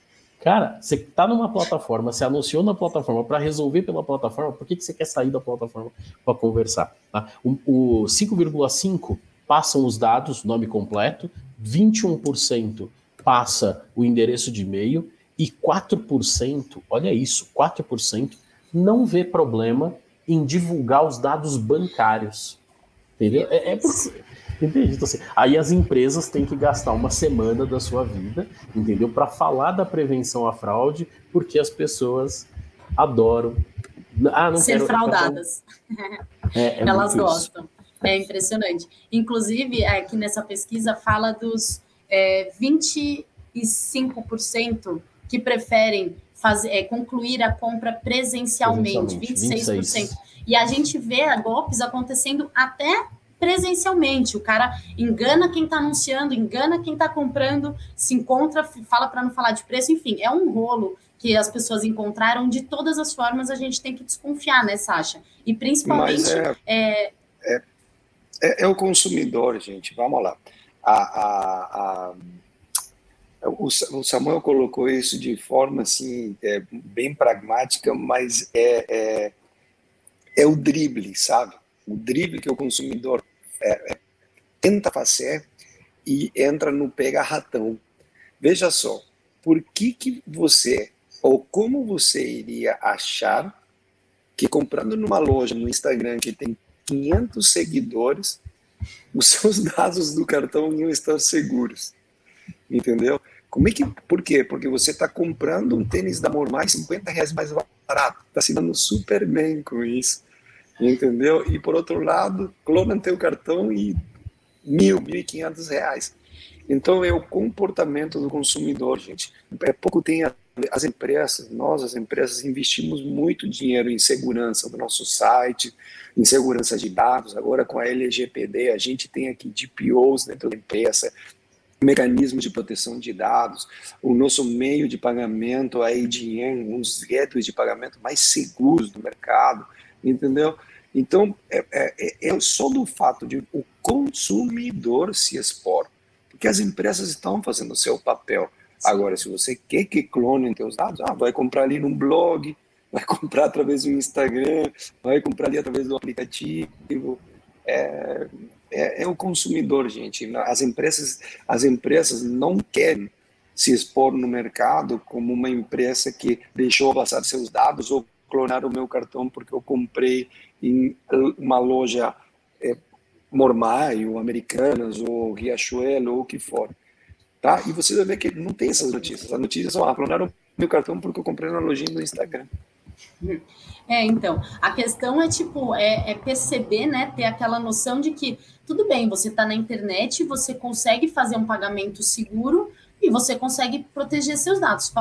[SPEAKER 2] Cara, você está numa plataforma, você anunciou na plataforma para resolver pela plataforma, por que, que você quer sair da plataforma para conversar? Tá? O, o 5,5% passam os dados, nome completo, 21% passa o endereço de e-mail e 4%, olha isso, 4% não vê problema em divulgar os dados bancários. Entendeu? É, é porque, entende? Então, assim, aí as empresas têm que gastar uma semana da sua vida, entendeu? Para falar da prevenção à fraude, porque as pessoas adoram.
[SPEAKER 1] Ah, Ser quero, fraudadas. É, é Elas gostam. Isso. É impressionante. Inclusive, aqui nessa pesquisa fala dos é, 25% que preferem fazer, é, concluir a compra presencialmente, presencialmente 26%. 26%. E a gente vê golpes acontecendo até presencialmente. O cara engana quem está anunciando, engana quem está comprando, se encontra, fala para não falar de preço, enfim, é um rolo que as pessoas encontraram. De todas as formas, a gente tem que desconfiar, né, Sasha? E principalmente. É,
[SPEAKER 3] é... É, é, é, o consumidor, gente. Vamos lá. A, a, a, o, Samuel colocou isso de forma assim, é, bem pragmática, mas é, é, é o drible, sabe? O drible que o consumidor é, é, tenta fazer e entra no pega-ratão. Veja só, por que, que você, ou como você iria achar que comprando numa loja no Instagram que tem 500 seguidores, os seus dados do cartão iam estar seguros? Entendeu? Como é que, por quê? Porque você está comprando um tênis da Mormai 50 reais mais barato. Está se dando super bem com isso. Entendeu? E por outro lado, clonam teu cartão e mil, mil e quinhentos reais. Então é o comportamento do consumidor, gente. É pouco tem as empresas, nós as empresas investimos muito dinheiro em segurança do nosso site, em segurança de dados. Agora com a LGPD a gente tem aqui DPOs dentro da empresa, mecanismos de proteção de dados, o nosso meio de pagamento, a ADM, um dos de pagamento mais seguros do mercado, entendeu? Então, é, é, é só do fato de o consumidor se expor, porque as empresas estão fazendo o seu papel. Agora, se você quer que clonem seus dados, ah, vai comprar ali num blog, [LAUGHS] vai comprar através do Instagram, vai comprar ali através do aplicativo. É, é, é, o consumidor, gente. As empresas, as empresas não querem se expor no mercado como uma empresa que deixou passar seus dados ou clonar o meu cartão porque eu comprei em uma loja é, Mormai, ou Americanas, ou Riachuelo, ou o que for. Tá? E você vai ver que não tem essas notícias. As notícias são, ah, clonaram meu cartão porque eu comprei na lojinha do Instagram.
[SPEAKER 1] É, então, a questão é tipo, é, é, perceber, né, ter aquela noção de que tudo bem, você está na internet, você consegue fazer um pagamento seguro e você consegue proteger seus dados.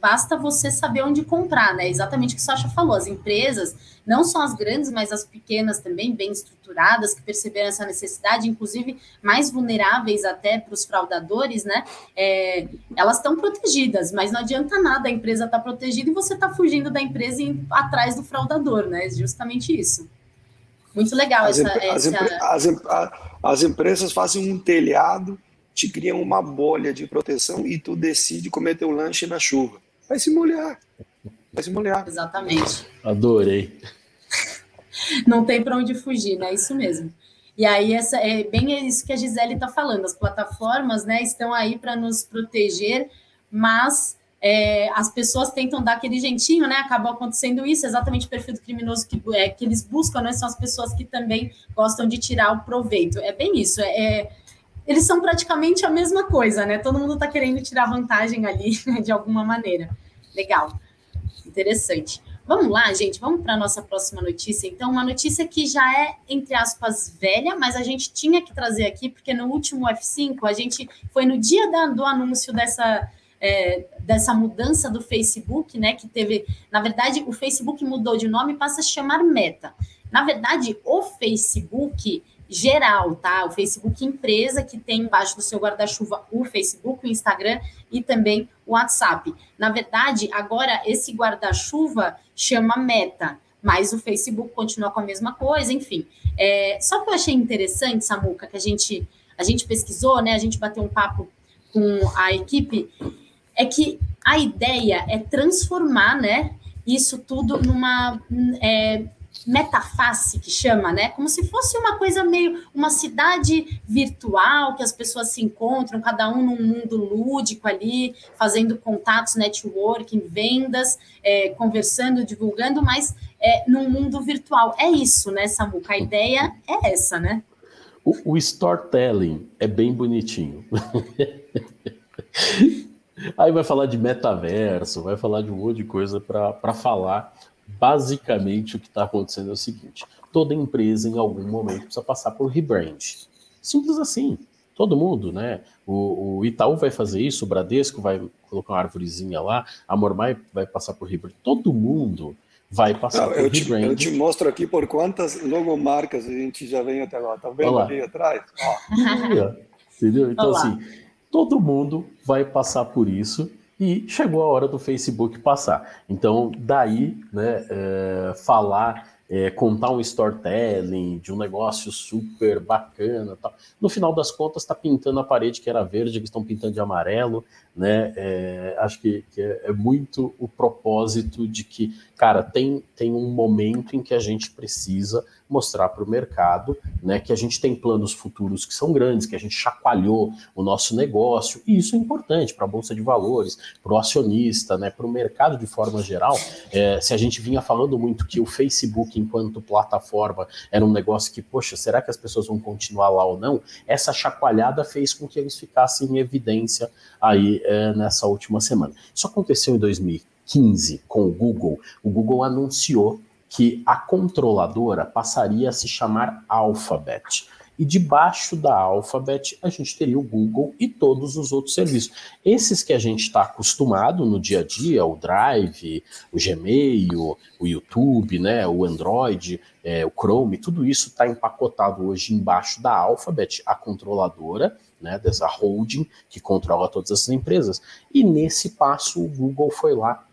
[SPEAKER 1] Basta você saber onde comprar, né? Exatamente o que o Sasha falou. As empresas, não só as grandes, mas as pequenas também, bem estruturadas, que perceberam essa necessidade, inclusive mais vulneráveis até para os fraudadores, né? É, elas estão protegidas, mas não adianta nada a empresa estar tá protegida e você está fugindo da empresa e atrás do fraudador, né? É justamente isso. Muito legal
[SPEAKER 3] as
[SPEAKER 1] essa.
[SPEAKER 3] As,
[SPEAKER 1] essa...
[SPEAKER 3] As, as, empresas fazem um telhado, te criam uma bolha de proteção e tu decide comer teu lanche na chuva. Vai se molhar. Vai se molhar.
[SPEAKER 1] Exatamente.
[SPEAKER 2] Adorei.
[SPEAKER 1] Não tem para onde fugir, né? Isso mesmo. E aí, essa, é bem isso que a Gisele está falando. As plataformas né, estão aí para nos proteger, mas é, as pessoas tentam dar aquele jeitinho, né? Acabou acontecendo isso, exatamente o perfil do criminoso que, é, que eles buscam, né? São as pessoas que também gostam de tirar o proveito. É bem isso. É, é eles são praticamente a mesma coisa, né? Todo mundo está querendo tirar vantagem ali [LAUGHS] né, de alguma maneira. Legal, interessante. Vamos lá, gente, vamos para a nossa próxima notícia. Então, uma notícia que já é, entre aspas, velha, mas a gente tinha que trazer aqui, porque no último F5, a gente foi no dia da, do anúncio dessa é, dessa mudança do Facebook, né? Que teve, na verdade, o Facebook mudou de nome e passa a chamar Meta. Na verdade, o Facebook geral, tá? O Facebook empresa que tem embaixo do seu guarda-chuva o Facebook, o Instagram e também o WhatsApp. Na verdade, agora esse guarda-chuva chama Meta, mas o Facebook continua com a mesma coisa, enfim. É, só que eu achei interessante, Samuca, que a gente a gente pesquisou, né? A gente bateu um papo com a equipe é que a ideia é transformar, né, isso tudo numa é, metaface que chama, né? Como se fosse uma coisa meio uma cidade virtual que as pessoas se encontram, cada um num mundo lúdico ali, fazendo contatos, networking, vendas, é, conversando, divulgando, mas é, num mundo virtual. É isso, né, Samuca? A ideia é essa, né?
[SPEAKER 2] O, o storytelling é bem bonitinho. [LAUGHS] Aí vai falar de metaverso, vai falar de um monte de coisa para falar. Basicamente, o que está acontecendo é o seguinte: toda empresa, em algum momento, precisa passar por rebrand. Simples assim. Todo mundo, né? O, o, Itaú vai fazer isso, o Bradesco vai colocar uma árvorezinha lá, a Mormai vai passar por rebrand. Todo mundo vai passar Não, por
[SPEAKER 3] eu te, rebrand. Eu te mostro aqui por quantas logomarcas a gente já vem até lá. Tá vendo ali atrás? Ó.
[SPEAKER 2] Entendeu? Então, Olá. assim, todo mundo vai passar por isso e chegou a hora do Facebook passar. Então, daí, né, é, falar é, contar um storytelling de um negócio super bacana. Tal. No final das contas, está pintando a parede que era verde, que estão pintando de amarelo. Né? É, acho que, que é, é, muito o propósito de que, cara, tem, tem um momento em que a gente precisa mostrar para o mercado né, que a gente tem planos futuros que são grandes, que a gente chacoalhou o nosso negócio, e isso é importante para a Bolsa de Valores, para o acionista, né, para o mercado de forma geral. É, se a gente vinha falando muito que o Facebook, enquanto plataforma, era um negócio que, poxa, será que as pessoas vão continuar lá ou não? Essa chacoalhada fez com que eles ficassem em evidência aí é, nessa última semana. Isso aconteceu em 2015 com o Google. O Google anunciou que a controladora passaria a se chamar Alphabet. E debaixo da Alphabet a gente teria o Google e todos os outros serviços. Esses que a gente está acostumado no dia a dia, o Drive, o Gmail, o YouTube, né, o Android, é, o Chrome, tudo isso está empacotado hoje embaixo da Alphabet, a controladora, né, dessa holding que controla todas essas empresas. E nesse passo o Google foi lá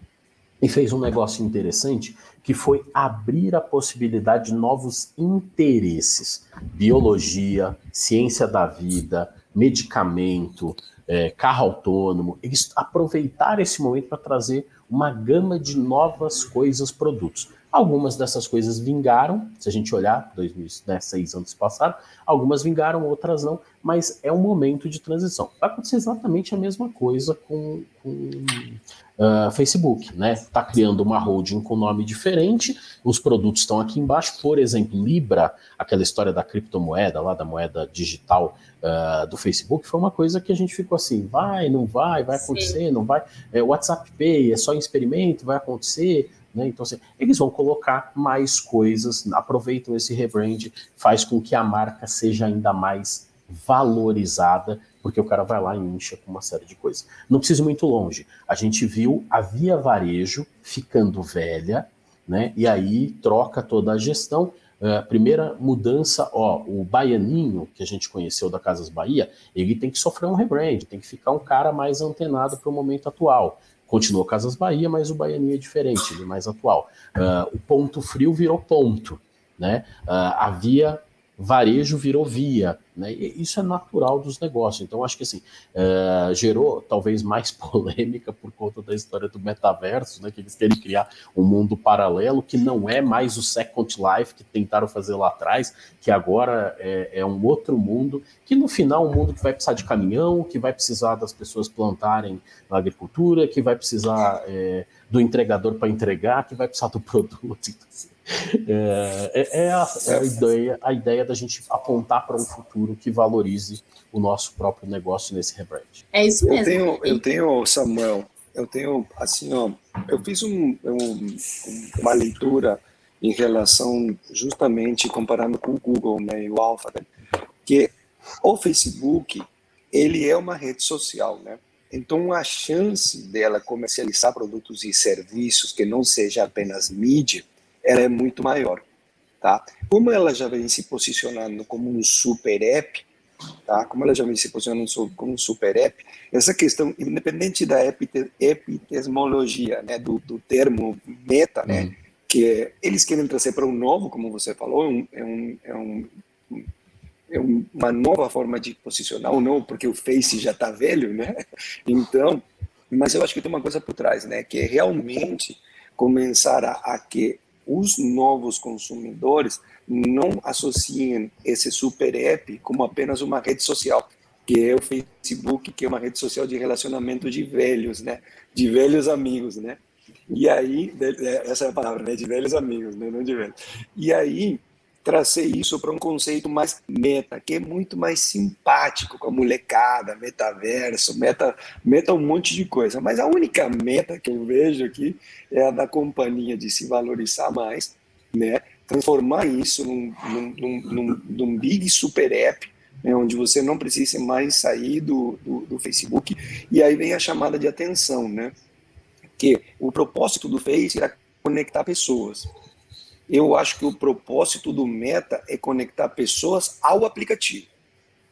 [SPEAKER 2] e fez um negócio interessante que foi abrir a possibilidade de novos interesses. Biologia, ciência da vida, medicamento, é, carro autônomo. Eles aproveitaram esse momento para trazer uma gama de novas coisas, produtos. Algumas dessas coisas vingaram, se a gente olhar, 2006 né, anos passados, algumas vingaram, outras não, mas é um momento de transição. Vai acontecer exatamente a mesma coisa com, com uh, Facebook, né? Está criando uma holding com nome diferente, os produtos estão aqui embaixo, por exemplo, Libra, aquela história da criptomoeda, lá da moeda digital uh, do Facebook, foi uma coisa que a gente ficou assim, vai, não vai, vai acontecer, Sim. não vai. É, WhatsApp Pay é só em experimento, vai acontecer, né? Então, assim, eles vão colocar mais coisas, aproveitam esse rebrand, faz com que a marca seja ainda mais valorizada, porque o cara vai lá e incha com uma série de coisas. Não precisa ir muito longe. A gente viu a Via Varejo ficando velha, né? E aí troca toda a gestão. Uh, primeira mudança, ó, o Baianinho, que a gente conheceu da Casas Bahia, ele tem que sofrer um rebrand, tem que ficar um cara mais antenado para o momento atual. Continuou Casas Bahia, mas o Baianinho é diferente, ele é mais atual. Uh, o ponto frio virou ponto, né? Uh, havia varejo virou via, né? Isso é natural dos negócios. Então, acho que assim, uh, gerou talvez mais [LAUGHS] polêmica por conta da história do metaverso, né? Que eles querem criar um mundo paralelo que não é mais o Second Life que tentaram fazer lá atrás, que agora é, é um outro mundo, que no final é um mundo que vai precisar de caminhão, que vai precisar das pessoas plantarem na agricultura, que vai precisar é, do entregador para entregar, que vai precisar do [LAUGHS] produto. Então, assim, é, é, é, a, é, a, ideia, a ideia da gente apontar para um futuro que valorize o nosso próprio negócio nesse rebrand.
[SPEAKER 1] É isso mesmo.
[SPEAKER 3] Eu tenho, eu tenho Samuel, eu tenho assim, ó, eu fiz um, um, uma leitura em relação justamente comparando com o Google, né, e o Alphabet, que o Facebook ele é uma rede social, né? Então a chance dela comercializar produtos e serviços que não seja apenas mídia ela é muito maior, tá? Como ela já vem se posicionando como um super app, tá? Como ela já vem se posicionando como um super app, essa questão, independente da epistemologia, né, do, do termo meta, né, uhum. que eles querem trazer para um novo, como você falou, é um, é um, é uma nova forma de posicionar, ou não, porque o Face já está velho, né? [LAUGHS] Então, mas eu acho que tem uma coisa por trás, né? Que é realmente começar a, a que os novos consumidores não associem esse super app como apenas uma rede social, que é o Facebook, que é uma rede social de relacionamento de velhos, né? De velhos amigos, né? E aí, é, essa é a palavra, né? De velhos amigos, né? Não de velhos. E aí, trazer isso para um conceito mais meta, que é muito mais simpático com a molecada, metaverso, meta, meta um monte de coisa. Mas a única meta que eu vejo aqui é a da companhia de se valorizar mais, né? transformar isso num, num, num, num big super app né, onde você não precisa mais sair do, do, do, Facebook, e aí vem a chamada de atenção, né? Que o propósito do Face era conectar pessoas. Eu acho que o propósito do Meta é conectar pessoas ao aplicativo,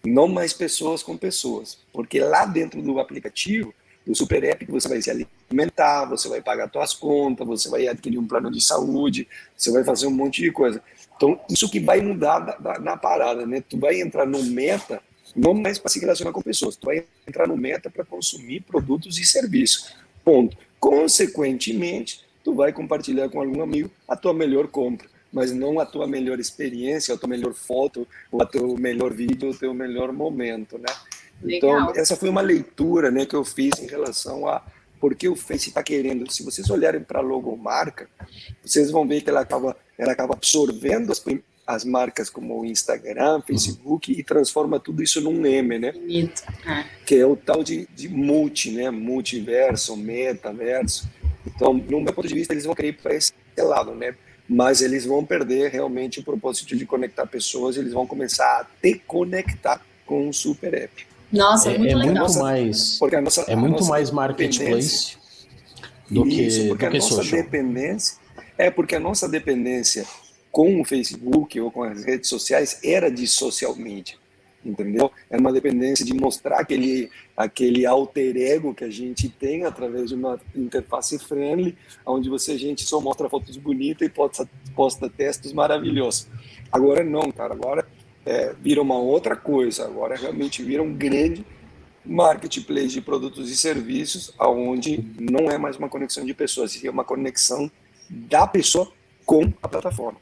[SPEAKER 3] não mais pessoas com pessoas, porque lá dentro do aplicativo, do Super App, você vai se alimentar, você vai pagar suas contas, você vai adquirir um plano de saúde, você vai fazer um monte de coisa. Então, isso que vai mudar da, da, na parada, né? Tu vai entrar no meta, não mais para se relacionar com pessoas, tu vai entrar no meta para consumir produtos e serviços. Ponto. Consequentemente, tu vai compartilhar com algum amigo a tua melhor compra, mas não a tua melhor experiência, a tua melhor foto, a teu melhor vídeo, o teu melhor momento, né? Então, Legal. Então, essa foi uma leitura, né, que eu fiz em relação a porque o Face está querendo. Se vocês olharem para a logomarca, vocês vão ver que ela acaba, ela acaba absorvendo as, as marcas como o Instagram, Facebook e transforma tudo isso num meme, né? É. Que é o tal de, de multi, né? Multiverso, metaverso. Então, no meu ponto de vista, eles vão querer ir para esse lado, né? Mas eles vão perder realmente o propósito de conectar pessoas, eles vão começar a te conectar com o super app.
[SPEAKER 1] Nossa, é, muito é legal.
[SPEAKER 2] Muito mais, nossa, é muito mais marketplace do que, isso, porque do que a nossa social.
[SPEAKER 3] dependência é porque a nossa dependência com o Facebook ou com as redes sociais era de social media, entendeu? Era uma dependência de mostrar aquele aquele alter ego que a gente tem através de uma interface friendly, onde você a gente só mostra fotos bonitas e posta, posta textos maravilhosos. Agora não, cara. Agora é, vira uma outra coisa. Agora realmente vira um grande marketplace de produtos e serviços, aonde não é mais uma conexão de pessoas, é uma conexão da pessoa com a plataforma.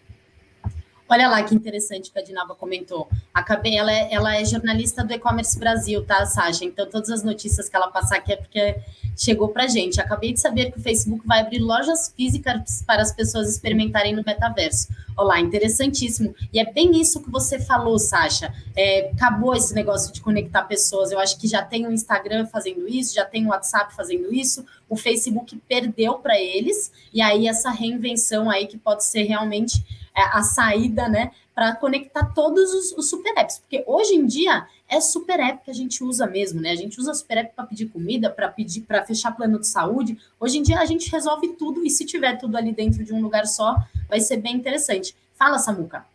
[SPEAKER 1] Olha lá que interessante que a Dinava comentou. Acabei, ela é, ela é jornalista do E-Commerce Brasil, tá, Sasha? Então, todas as notícias que ela passar aqui é porque chegou para gente. Acabei de saber que o Facebook vai abrir lojas físicas para as pessoas experimentarem no metaverso. Olá, interessantíssimo. E é bem isso que você falou, Sasha. É, acabou esse negócio de conectar pessoas. Eu acho que já tem o Instagram fazendo isso, já tem o WhatsApp fazendo isso. O Facebook perdeu para eles. E aí, essa reinvenção aí que pode ser realmente a saída, né, para conectar todos os, os, super apps, porque hoje em dia é super app que a gente usa mesmo, né? A gente usa super app para pedir comida, para pedir, para fechar plano de saúde. Hoje em dia a gente resolve tudo e se tiver tudo ali dentro de um lugar só, vai ser bem interessante. Fala, Samuca.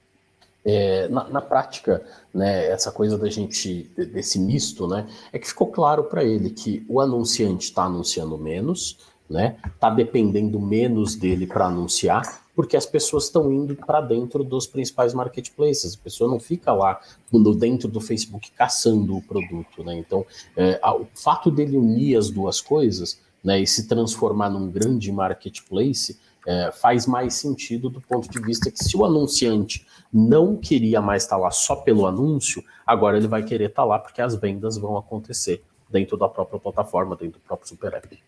[SPEAKER 2] É, na, na, prática, né, essa coisa da gente, desse misto, né, é que ficou claro para ele que o anunciante está anunciando menos, né, está dependendo menos dele para anunciar, porque as pessoas estão indo para dentro dos principais marketplaces. A pessoa não fica lá dentro do Facebook caçando o produto, né? Então, é, o fato dele unir as duas coisas, né, e se transformar num grande marketplace, é, faz mais sentido do ponto de vista que se o anunciante não queria mais estar tá lá só pelo anúncio, agora ele vai querer estar tá lá porque as vendas vão acontecer dentro da própria plataforma, dentro do próprio Super App.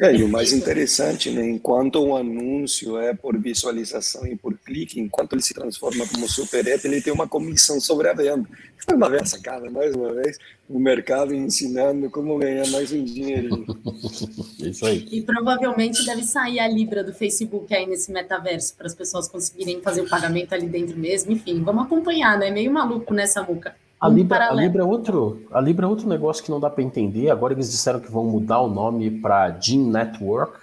[SPEAKER 3] É, e o mais interessante, né, enquanto o anúncio é por visualização e por clique, enquanto ele se transforma como super app, ele tem uma comissão sobre a venda. Foi uma vez cara, mais uma vez, o mercado ensinando como ganhar mais um dinheirinho. [LAUGHS]
[SPEAKER 2] Isso aí.
[SPEAKER 1] E provavelmente deve sair a Libra do Facebook aí nesse metaverso, para as pessoas conseguirem fazer o pagamento ali dentro mesmo. Enfim, vamos acompanhar, né? Meio maluco nessa muca.
[SPEAKER 2] A Libra, a Libra, é outro, a Libra é outro negócio que não dá para entender. Agora eles disseram que vão mudar o nome para Gene Network,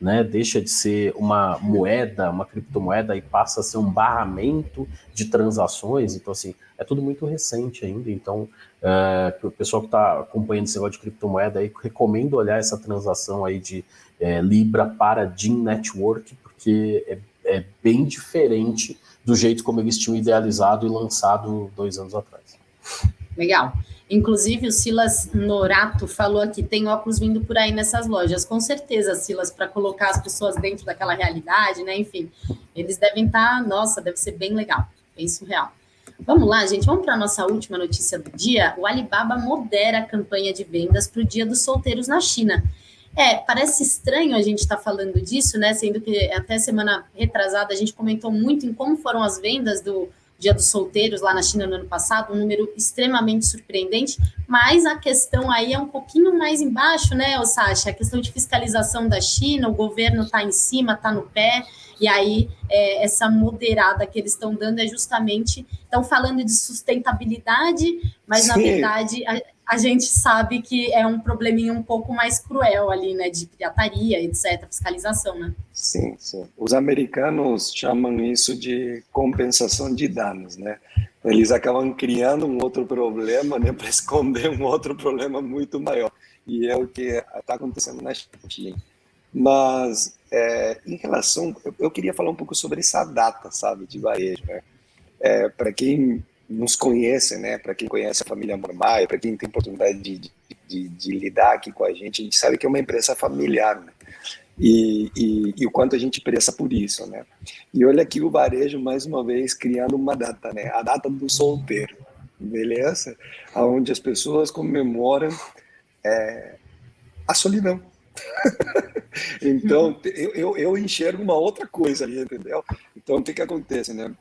[SPEAKER 2] né? Deixa de ser uma moeda, uma criptomoeda e passa a ser um barramento de transações. Então assim, é tudo muito recente ainda. Então, é, o pessoal que está acompanhando esse negócio de criptomoeda aí recomendo olhar essa transação aí de é, Libra para Gene Network, porque é, é bem diferente do jeito como eles tinham idealizado e lançado dois anos atrás.
[SPEAKER 1] Legal. Inclusive, o Silas Norato falou aqui: tem óculos vindo por aí nessas lojas. Com certeza, Silas, para colocar as pessoas dentro daquela realidade, né? Enfim, eles devem estar, tá, nossa, deve ser bem legal, bem surreal. Vamos lá, gente, vamos para a nossa última notícia do dia. O Alibaba modera a campanha de vendas para o Dia dos Solteiros na China. É, parece estranho a gente estar tá falando disso, né? Sendo que até semana retrasada a gente comentou muito em como foram as vendas do Dia dos Solteiros lá na China no ano passado, um número extremamente surpreendente, mas a questão aí é um pouquinho mais embaixo, né, Sasha? A questão de fiscalização da China, o governo está em cima, está no pé, e aí é, essa moderada que eles estão dando é justamente, estão falando de sustentabilidade, mas Sim. na verdade a, a gente sabe que é um probleminha um pouco mais cruel ali, né, de pirataria, etc, fiscalização, né?
[SPEAKER 3] Sim, sim. Os americanos chamam isso de compensação de danos, né? Eles acabam criando um outro problema, né, [LAUGHS] para esconder um outro problema muito maior. E é o que está acontecendo na China. Mas é, em relação, eu, eu, queria falar um pouco sobre essa data, sabe, de varejo, né? É, para quem nos conhece, né? Para quem conhece a família Mormaia, para quem tem oportunidade de, de, de, de, lidar aqui com a gente, a gente sabe que é uma empresa familiar, né? E, e, e, o quanto a gente pressa por isso, né? E olha aqui o varejo mais uma vez criando uma data, né? A data do solteiro, beleza? Aonde as pessoas comemoram é, a solidão. [LAUGHS] então eu, eu, eu enxergo uma outra coisa ali, entendeu? Então o que que acontece, né?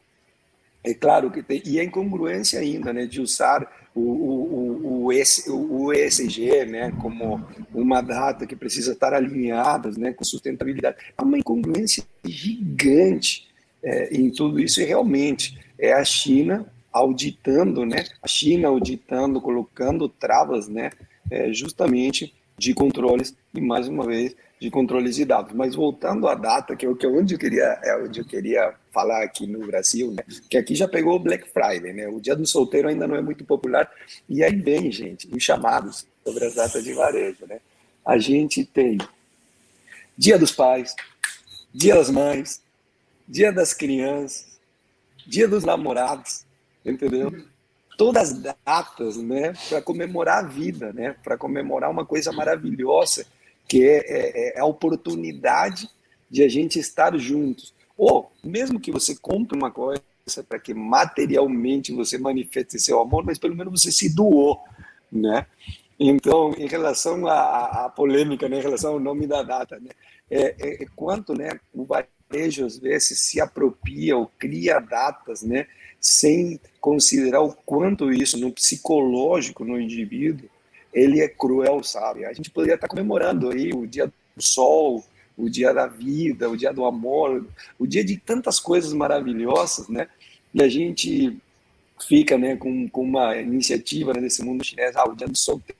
[SPEAKER 3] É claro que tem, e a incongruência ainda, né, de usar o, o, o, o, ESG, né, como uma data que precisa estar alinhada, né, com sustentabilidade. Há uma incongruência gigante é, em tudo isso e realmente é a China auditando, né, a China auditando, colocando travas, né, é, justamente de controles e mais uma vez de controles de dados. Mas voltando à data, que é, onde eu queria, é onde eu queria falar aqui no Brasil, né? Que aqui já pegou o Black Friday, né? O Dia do Solteiro ainda não é muito popular. E aí vem, gente, os chamados sobre as datas de varejo, né? A gente tem Dia dos Pais, Dia das Mães, Dia das Crianças, Dia dos Namorados, entendeu? Todas as datas, né, para comemorar a vida, né, para comemorar uma coisa maravilhosa que é, é, é, a oportunidade de a gente estar juntos. Ou, mesmo que você compre uma coisa para que materialmente você manifeste seu amor, mas pelo menos você se doou, né? Então, em relação à, à polêmica, né, em relação ao nome da data, né, é, é, é quanto né, o varejo às vezes se apropria ou cria datas, né, sem considerar o quanto isso no psicológico no indivíduo ele é cruel, sabe? A gente poderia estar comemorando aí o dia do sol, o dia da vida, o dia do amor, o dia de tantas coisas maravilhosas, né? E a gente fica, né, com, com uma iniciativa né, mundo chinês, ah, o dia do solteiro.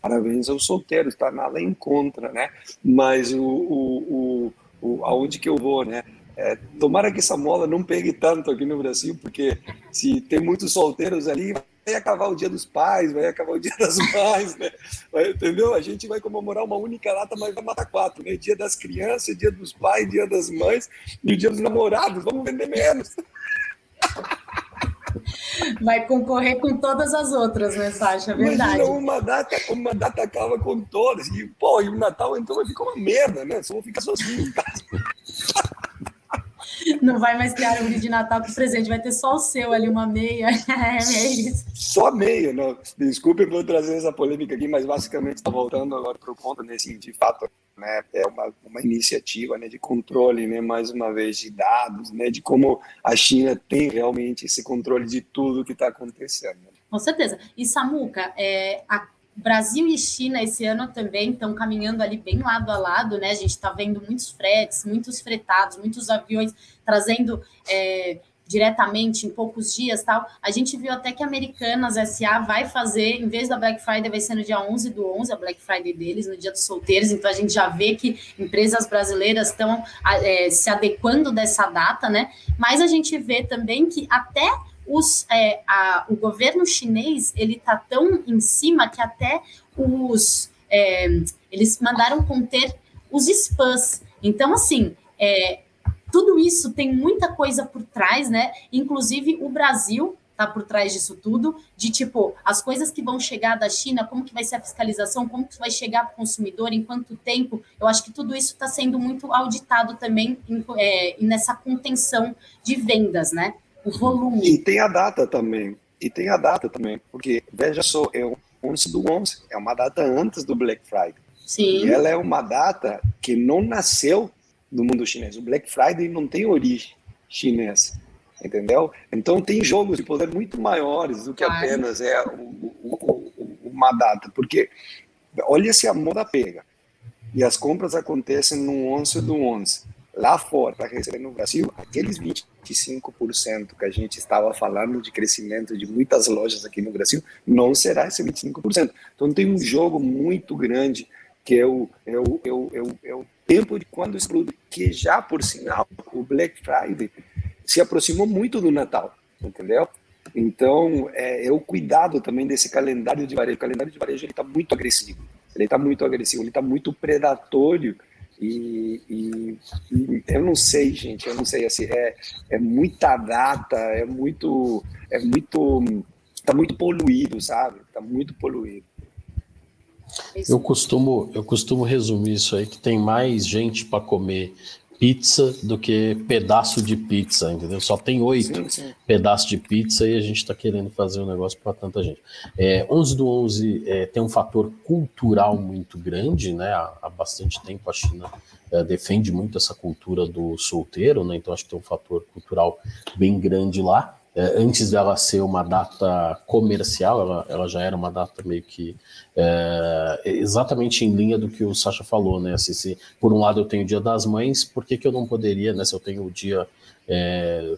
[SPEAKER 3] Parabéns aos solteiros, tá nada em contra, né? Mas o, o, o, o aonde que eu vou, né? É, tomara que essa mola não pegue tanto aqui no Brasil, porque se tem muitos solteiros ali, vai acabar o dia dos pais, vai acabar o dia das mães, né? Vai, entendeu? A gente vai comemorar uma única data, mas vai matar quatro, né? Dia das crianças, dia dos pais, dia das mães e o dia dos namorados. Vamos vender menos.
[SPEAKER 1] Vai concorrer com todas as outras, né, Sasha? É verdade.
[SPEAKER 3] Imagina uma data, uma data acaba com todas. E, pô, e o Natal então vai ficar uma merda, né? Só vou ficar sozinho em casa.
[SPEAKER 1] Não vai mais ter árvore de Natal com presente, vai ter só o seu ali, uma meia. [LAUGHS] É, é isso.
[SPEAKER 3] Só meia, não. Desculpe por trazer essa polêmica aqui, mas basicamente está voltando agora para o ponto, né, assim, de fato, né, é uma, uma iniciativa né, de controle, né, mais uma vez, de dados, né, de como a China tem realmente esse controle de tudo que está acontecendo.
[SPEAKER 1] Com certeza. E Samuca, é, a Brasil e China esse ano também estão caminhando ali bem lado a lado, né? A gente está vendo muitos fretes, muitos fretados, muitos aviões trazendo é, diretamente em poucos dias tal. A gente viu até que a Americanas SA vai fazer, em vez da Black Friday, vai ser no dia 11 do 11, a Black Friday deles, no dia dos solteiros. Então a gente já vê que empresas brasileiras estão é, se adequando dessa data, né? Mas a gente vê também que até os, é, a, o governo chinês ele está tão em cima que até os é, eles mandaram conter os spams. Então, assim, é, tudo isso tem muita coisa por trás, né? Inclusive o Brasil tá por trás disso tudo, de tipo, as coisas que vão chegar da China, como que vai ser a fiscalização, como que vai chegar para o consumidor, em quanto tempo, eu acho que tudo isso está sendo muito auditado também em, é, nessa contenção de vendas, né? O volume.
[SPEAKER 3] E tem a data também. E tem a data também, porque veja só, é o 11 do 11, é uma data antes do Black Friday.
[SPEAKER 1] Sim.
[SPEAKER 3] E ela é uma data que não nasceu no mundo chinês. O Black Friday não tem origem chinesa. entendeu? Então tem jogos de poder muito maiores do que apenas é o, o, o, uma data, porque olha se a moda pega e as compras acontecem no 11 do 11. Lá fora, para receber no Brasil, aqueles 25% que a gente estava falando de crescimento de muitas lojas aqui no Brasil, não será esse 25%. Então tem um jogo muito grande que é o, é o, é o, é o, é o tempo de quando explode, que já, por sinal, o Black Friday se aproximou muito do Natal, entendeu? Então, é, é o cuidado também desse calendário de varejo. O calendário de varejo está muito agressivo, ele está muito agressivo, ele está muito predatório e, e, e, eu não sei, gente, eu não sei, assim, é, é muita data, é muito, é muito, está muito poluído, sabe? Está muito poluído.
[SPEAKER 2] Eu costumo, eu costumo resumir isso aí que tem mais gente para comer pizza do que pedaço de pizza, entendeu? Só tem oito pedaços de pizza e a gente está querendo fazer um negócio para tanta gente. É, 11 do 11 é, tem um fator cultural muito grande, né? Há, há bastante tempo a China é, defende muito essa cultura do solteiro, né? Então acho que tem um fator cultural bem grande lá. É, antes dela ser uma data comercial, ela, ela já era uma data meio que é, exatamente em linha do que o Sasha falou, né? Se, se, por um lado eu tenho o Dia das Mães, por que, que eu não poderia, né? Se eu tenho o dia. É,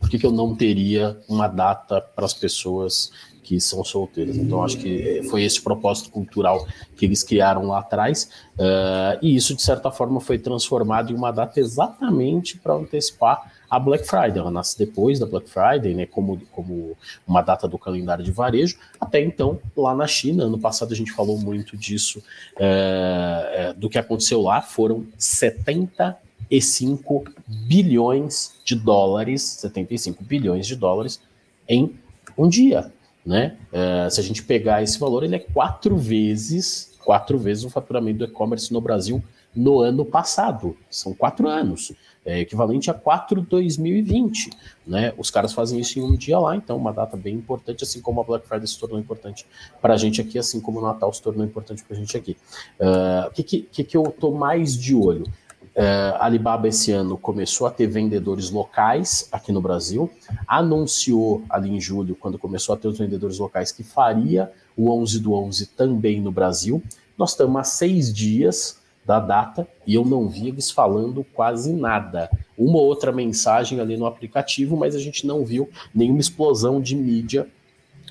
[SPEAKER 2] por que, que eu não teria uma data para as pessoas que são solteiras. Então, acho que foi esse propósito cultural que eles criaram lá atrás, uh, e isso, de certa forma, foi transformado em uma data exatamente para antecipar a Black Friday. Ela nasce depois da Black Friday, né, como, como uma data do calendário de varejo. Até então, lá na China, ano passado a gente falou muito disso, é, do que aconteceu lá, foram 75 bilhões de dólares, 75 bilhões de dólares em um dia. Né? É, se a gente pegar esse valor, ele é quatro vezes, quatro vezes o faturamento do e-commerce no Brasil no ano passado. São quatro anos é equivalente a 4 2020, né? Os caras fazem isso em um dia lá, então uma data bem importante, assim como a Black Friday se tornou importante para a gente aqui, assim como o Natal se tornou importante para a gente aqui. Uh, o que, que, que eu tô mais de olho? Uh, Alibaba esse ano começou a ter vendedores locais aqui no Brasil, anunciou ali em julho, quando começou a ter os vendedores locais, que faria o 11 do 11 também no Brasil. Nós estamos há seis dias da data e eu não vi eles falando quase nada. Uma ou outra mensagem ali no aplicativo, mas a gente não viu nenhuma explosão de mídia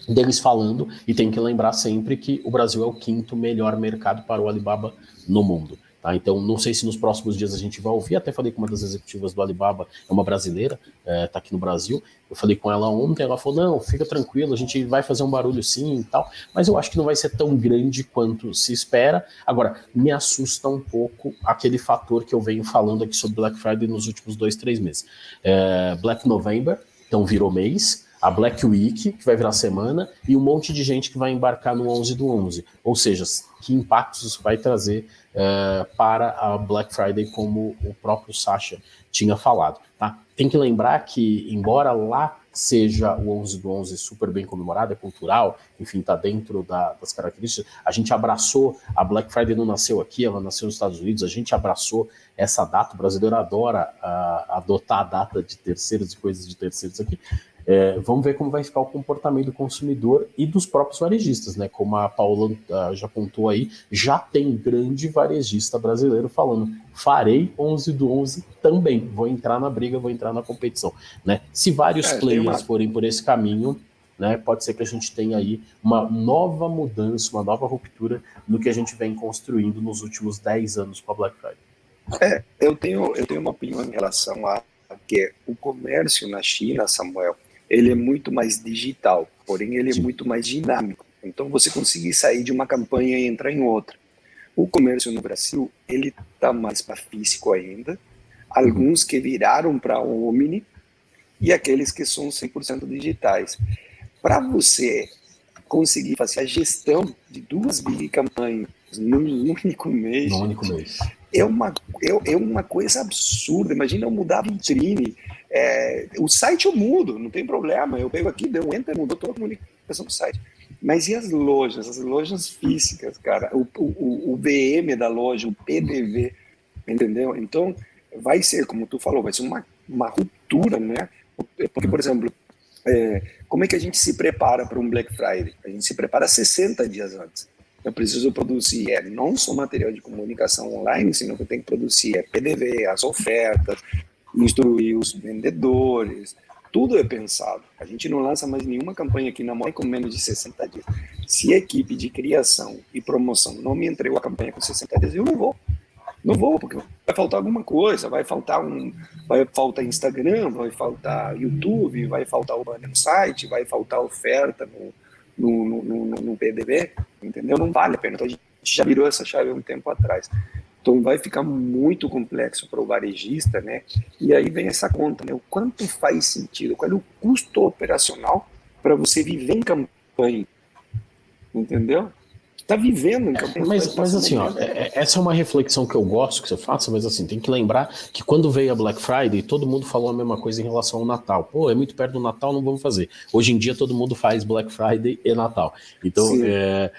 [SPEAKER 2] deles falando. E tem que lembrar sempre que o Brasil é o quinto melhor mercado para o Alibaba no mundo. Tá? Então, não sei se nos próximos dias a gente vai ouvir. Até falei com uma das executivas do Alibaba, é uma brasileira, está é, tá aqui no Brasil. Eu falei com ela ontem, ela falou: não, fica tranquilo, a gente vai fazer um barulho sim e tal, mas eu acho que não vai ser tão grande quanto se espera. Agora, me assusta um pouco aquele fator que eu venho falando aqui sobre Black Friday nos últimos dois, três meses. É, Black November, então virou mês a Black Week, que vai virar semana, e um monte de gente que vai embarcar no 11 do 11. Ou seja, que impactos isso vai trazer uh, para a Black Friday, como o próprio Sasha tinha falado. Tá? Tem que lembrar que, embora lá seja o 11 do 11 super bem comemorado, é cultural, enfim, está dentro da, das características. A gente abraçou, a Black Friday não nasceu aqui, ela nasceu nos Estados Unidos, a gente abraçou essa data, o brasileiro adora uh, adotar a data de terceiros e coisas de terceiros aqui, é, vamos ver como vai ficar o comportamento do consumidor e dos próprios varejistas, né? Como a Paula já apontou aí, já tem grande varejista brasileiro falando: farei 11 do 11 também, vou entrar na briga, vou entrar na competição, né? Se vários é, players uma... forem por esse caminho, né? Pode ser que a gente tenha aí uma nova mudança, uma nova ruptura no que a gente vem construindo nos últimos 10 anos com a Black Friday.
[SPEAKER 3] É, eu tenho, eu tenho uma opinião em relação a que o comércio na China, Samuel, ele é muito mais digital, porém ele é muito mais dinâmico. Então você conseguir sair de uma campanha e entrar em outra. O comércio no Brasil, ele está mais para físico ainda. Alguns que viraram para Omni e aqueles que são 100% digitais. Para você conseguir fazer a gestão de duas big campanhas num único mês,
[SPEAKER 2] num único mês.
[SPEAKER 3] É, uma, é, é uma coisa absurda. Imagina eu mudar a vitrine, é, o site eu mudo, não tem problema. Eu pego aqui, deu enter, mudou toda a comunicação do site. Mas e as lojas, as lojas físicas, cara? O, o, o VM da loja, o PDV, entendeu? Então, vai ser, como tu falou, vai ser uma, uma ruptura, né? Porque, por exemplo, é, como é que a gente se prepara para um Black Friday? A gente se prepara 60 dias antes. Eu preciso produzir é, não só material de comunicação online, senão que eu tenho que produzir é, PDV, as ofertas, instruir os vendedores, tudo é pensado. A gente não lança mais nenhuma campanha aqui na Moi com menos de 60 dias. Se a equipe de criação e promoção não me entregou a campanha com 60 dias, eu não vou. Não vou, porque vai faltar alguma coisa, vai faltar um, vai faltar Instagram, vai faltar YouTube, vai faltar o banner no site, vai faltar oferta no, no, no, no, no entendeu? Não vale a pena. Então a gente já virou essa chave um tempo atrás. Então vai ficar muito complexo para o varejista, né? E aí vem essa conta, né? O quanto faz sentido, qual é o custo operacional para você viver em campanha, entendeu? Está vivendo em campanha.
[SPEAKER 2] Mas, mas assim, ó, é, é, essa é uma reflexão que eu gosto que você faça, mas assim, tem que lembrar que quando veio a Black Friday, todo mundo falou a mesma coisa em relação ao Natal. Pô, é muito perto do Natal, não vamos fazer. Hoje em dia todo mundo faz Black Friday e Natal. Então, Sim, é,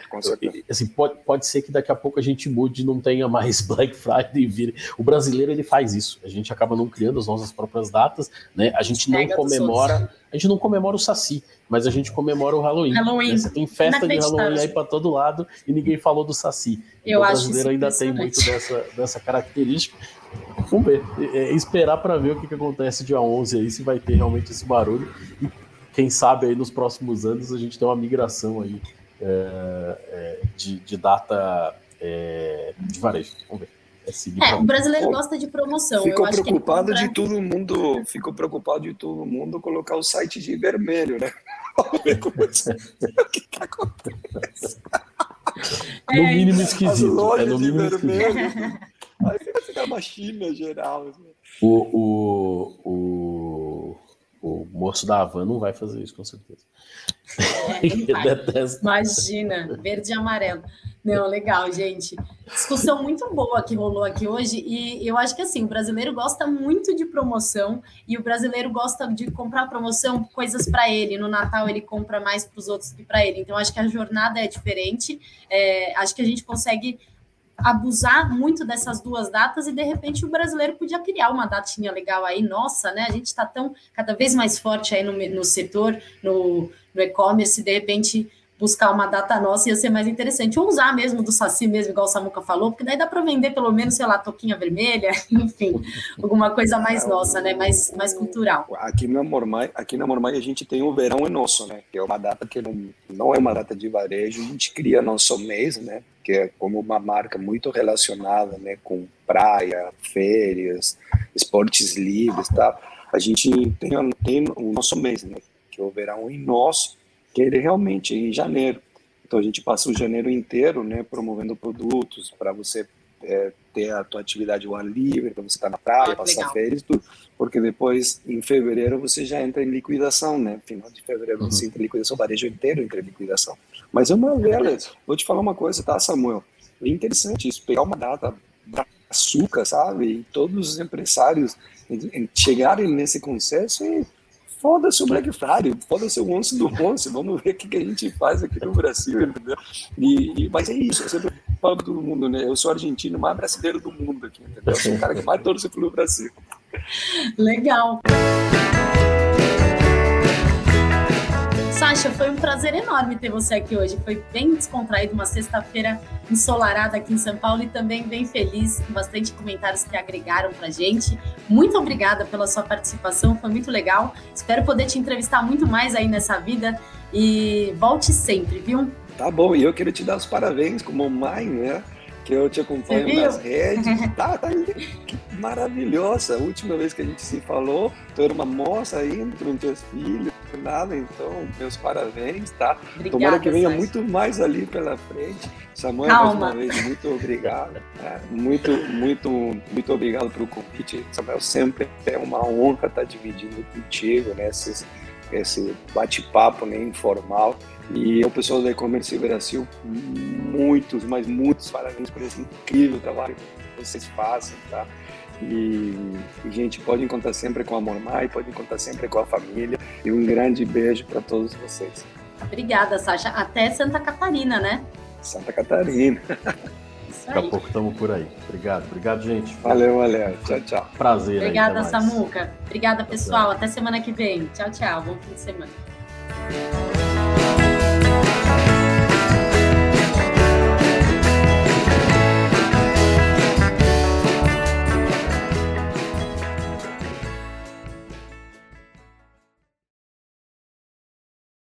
[SPEAKER 2] assim, pode, pode ser que daqui a pouco a gente mude e não tenha mais [LAUGHS] Black Friday e vire. O brasileiro ele faz isso. A gente acaba não criando as nossas próprias datas, né? A gente não comemora a gente não comemora o Saci, mas a gente comemora o Halloween.
[SPEAKER 1] Halloween.
[SPEAKER 2] Você tem festa de Halloween aí para todo lado e ninguém falou do Saci.
[SPEAKER 1] Eu
[SPEAKER 2] o
[SPEAKER 1] acho
[SPEAKER 2] brasileiro ainda tem muito dessa, dessa característica. Vamos ver. É, é esperar para ver o que, que acontece dia 11 aí, se vai ter realmente esse barulho. E quem sabe aí nos próximos anos a gente tem uma migração aí é, é, de, de, data é, de varejo. Vamos ver.
[SPEAKER 1] É, é o brasileiro gosta de promoção.
[SPEAKER 3] Ficou preocupado de todo mundo, ficou preocupado de todo mundo colocar o site de vermelho, né? [LAUGHS] o [LAUGHS] que, que acontece?
[SPEAKER 2] No é, mínimo esquisito. É no mínimo vermelho.
[SPEAKER 3] Aí vai ficar uma China geral. Assim.
[SPEAKER 2] O, o, o, o moço da Havan não vai fazer isso, com certeza.
[SPEAKER 1] É, [LAUGHS] Imagina, verde e amarelo. Não, legal, gente. Discussão muito boa que rolou aqui hoje. E eu acho que assim, o brasileiro gosta muito de promoção e o brasileiro gosta de comprar promoção, coisas para ele. No Natal ele compra mais para os outros que para ele. Então, acho que a jornada é diferente. É, acho que a gente consegue abusar muito dessas duas datas e de repente o brasileiro podia criar uma datinha legal aí, nossa, né? A gente está tão cada vez mais forte aí no, no setor, no, no e-commerce, de repente buscar uma data nossa ia ser mais interessante. Ou usar mesmo do Saci mesmo, igual o Samuca falou, porque daí dá para vender pelo menos, sei lá, toquinha vermelha, [LAUGHS] enfim, alguma coisa mais nossa, né? Mais, mais cultural.
[SPEAKER 3] Aqui na Mormai, aqui na Mormai a gente tem o verão é nosso, né? Que é uma data que não, não é uma data de varejo, a gente cria nosso mês, né? Que é como uma marca muito relacionada, né? Com praia, férias, esportes livres, tá? A gente tem, tem o nosso mês, né? Que é o verão em que ele realmente é em janeiro. Então a gente passa o janeiro inteiro, né, promovendo produtos para você é, ter a tua atividade ao ar livre, para você estar na praia, ah, passar legal. férias, tudo, porque depois em fevereiro você já entra em liquidação, né? Final de fevereiro uhum. você entra em liquidação, o varejo inteiro entra em liquidação. Mas é uma vela, vou te falar uma coisa, tá, Samuel? É interessante isso, pegar uma data da açúcar, sabe? E todos os empresários chegarem nesse consenso e foda-se o Black Friday, foda-se o Once do Once, vamos ver o que, que a gente faz aqui no Brasil, entendeu? E, e, mas é isso, eu sempre falo para todo mundo, né? Eu sou argentino, mais brasileiro do mundo aqui, entendeu? Eu sou o cara que mais torce pelo Brasil.
[SPEAKER 1] Legal. Sasha, foi um prazer enorme ter você aqui hoje. Foi bem descontraído, uma sexta-feira ensolarada aqui em São Paulo e também bem feliz, com bastante comentários que agregaram pra gente. Muito obrigada pela sua participação, foi muito legal. Espero poder te entrevistar muito mais aí nessa vida e volte sempre, viu?
[SPEAKER 3] Tá bom, e eu quero te dar os parabéns como mãe, né? Que eu te acompanho nas redes. [LAUGHS] Tá, tá que maravilhosa. A última vez que a gente se falou, tu era uma moça ainda, não tinha filhos, nada, então meus parabéns, tá? Obrigada, Tomara que venha muito mais ali pela frente. Samuel, Calma. mais uma vez, muito obrigado. Né? Muito, muito, muito obrigado pelo convite. Samuel, sempre é uma honra estar dividindo contigo, né? Esse, esse bate-papo né, informal. E o pessoal da E-Commerce Brasil, muitos, mas muitos parabéns por esse incrível trabalho que vocês fazem, tá? E, e gente, pode contar sempre com a Mormai, pode contar sempre com a família. E um grande beijo para todos vocês.
[SPEAKER 1] Obrigada, Sasha. Até Santa Catarina, né?
[SPEAKER 3] Santa Catarina.
[SPEAKER 2] Daqui a pouco estamos por aí. Obrigado, obrigado, gente.
[SPEAKER 3] Valeu, valeu. Tchau, tchau.
[SPEAKER 2] Prazer.
[SPEAKER 1] Obrigada, aí, Samuca. Obrigada, pessoal. Até semana que vem. Tchau, tchau. Bom fim de semana.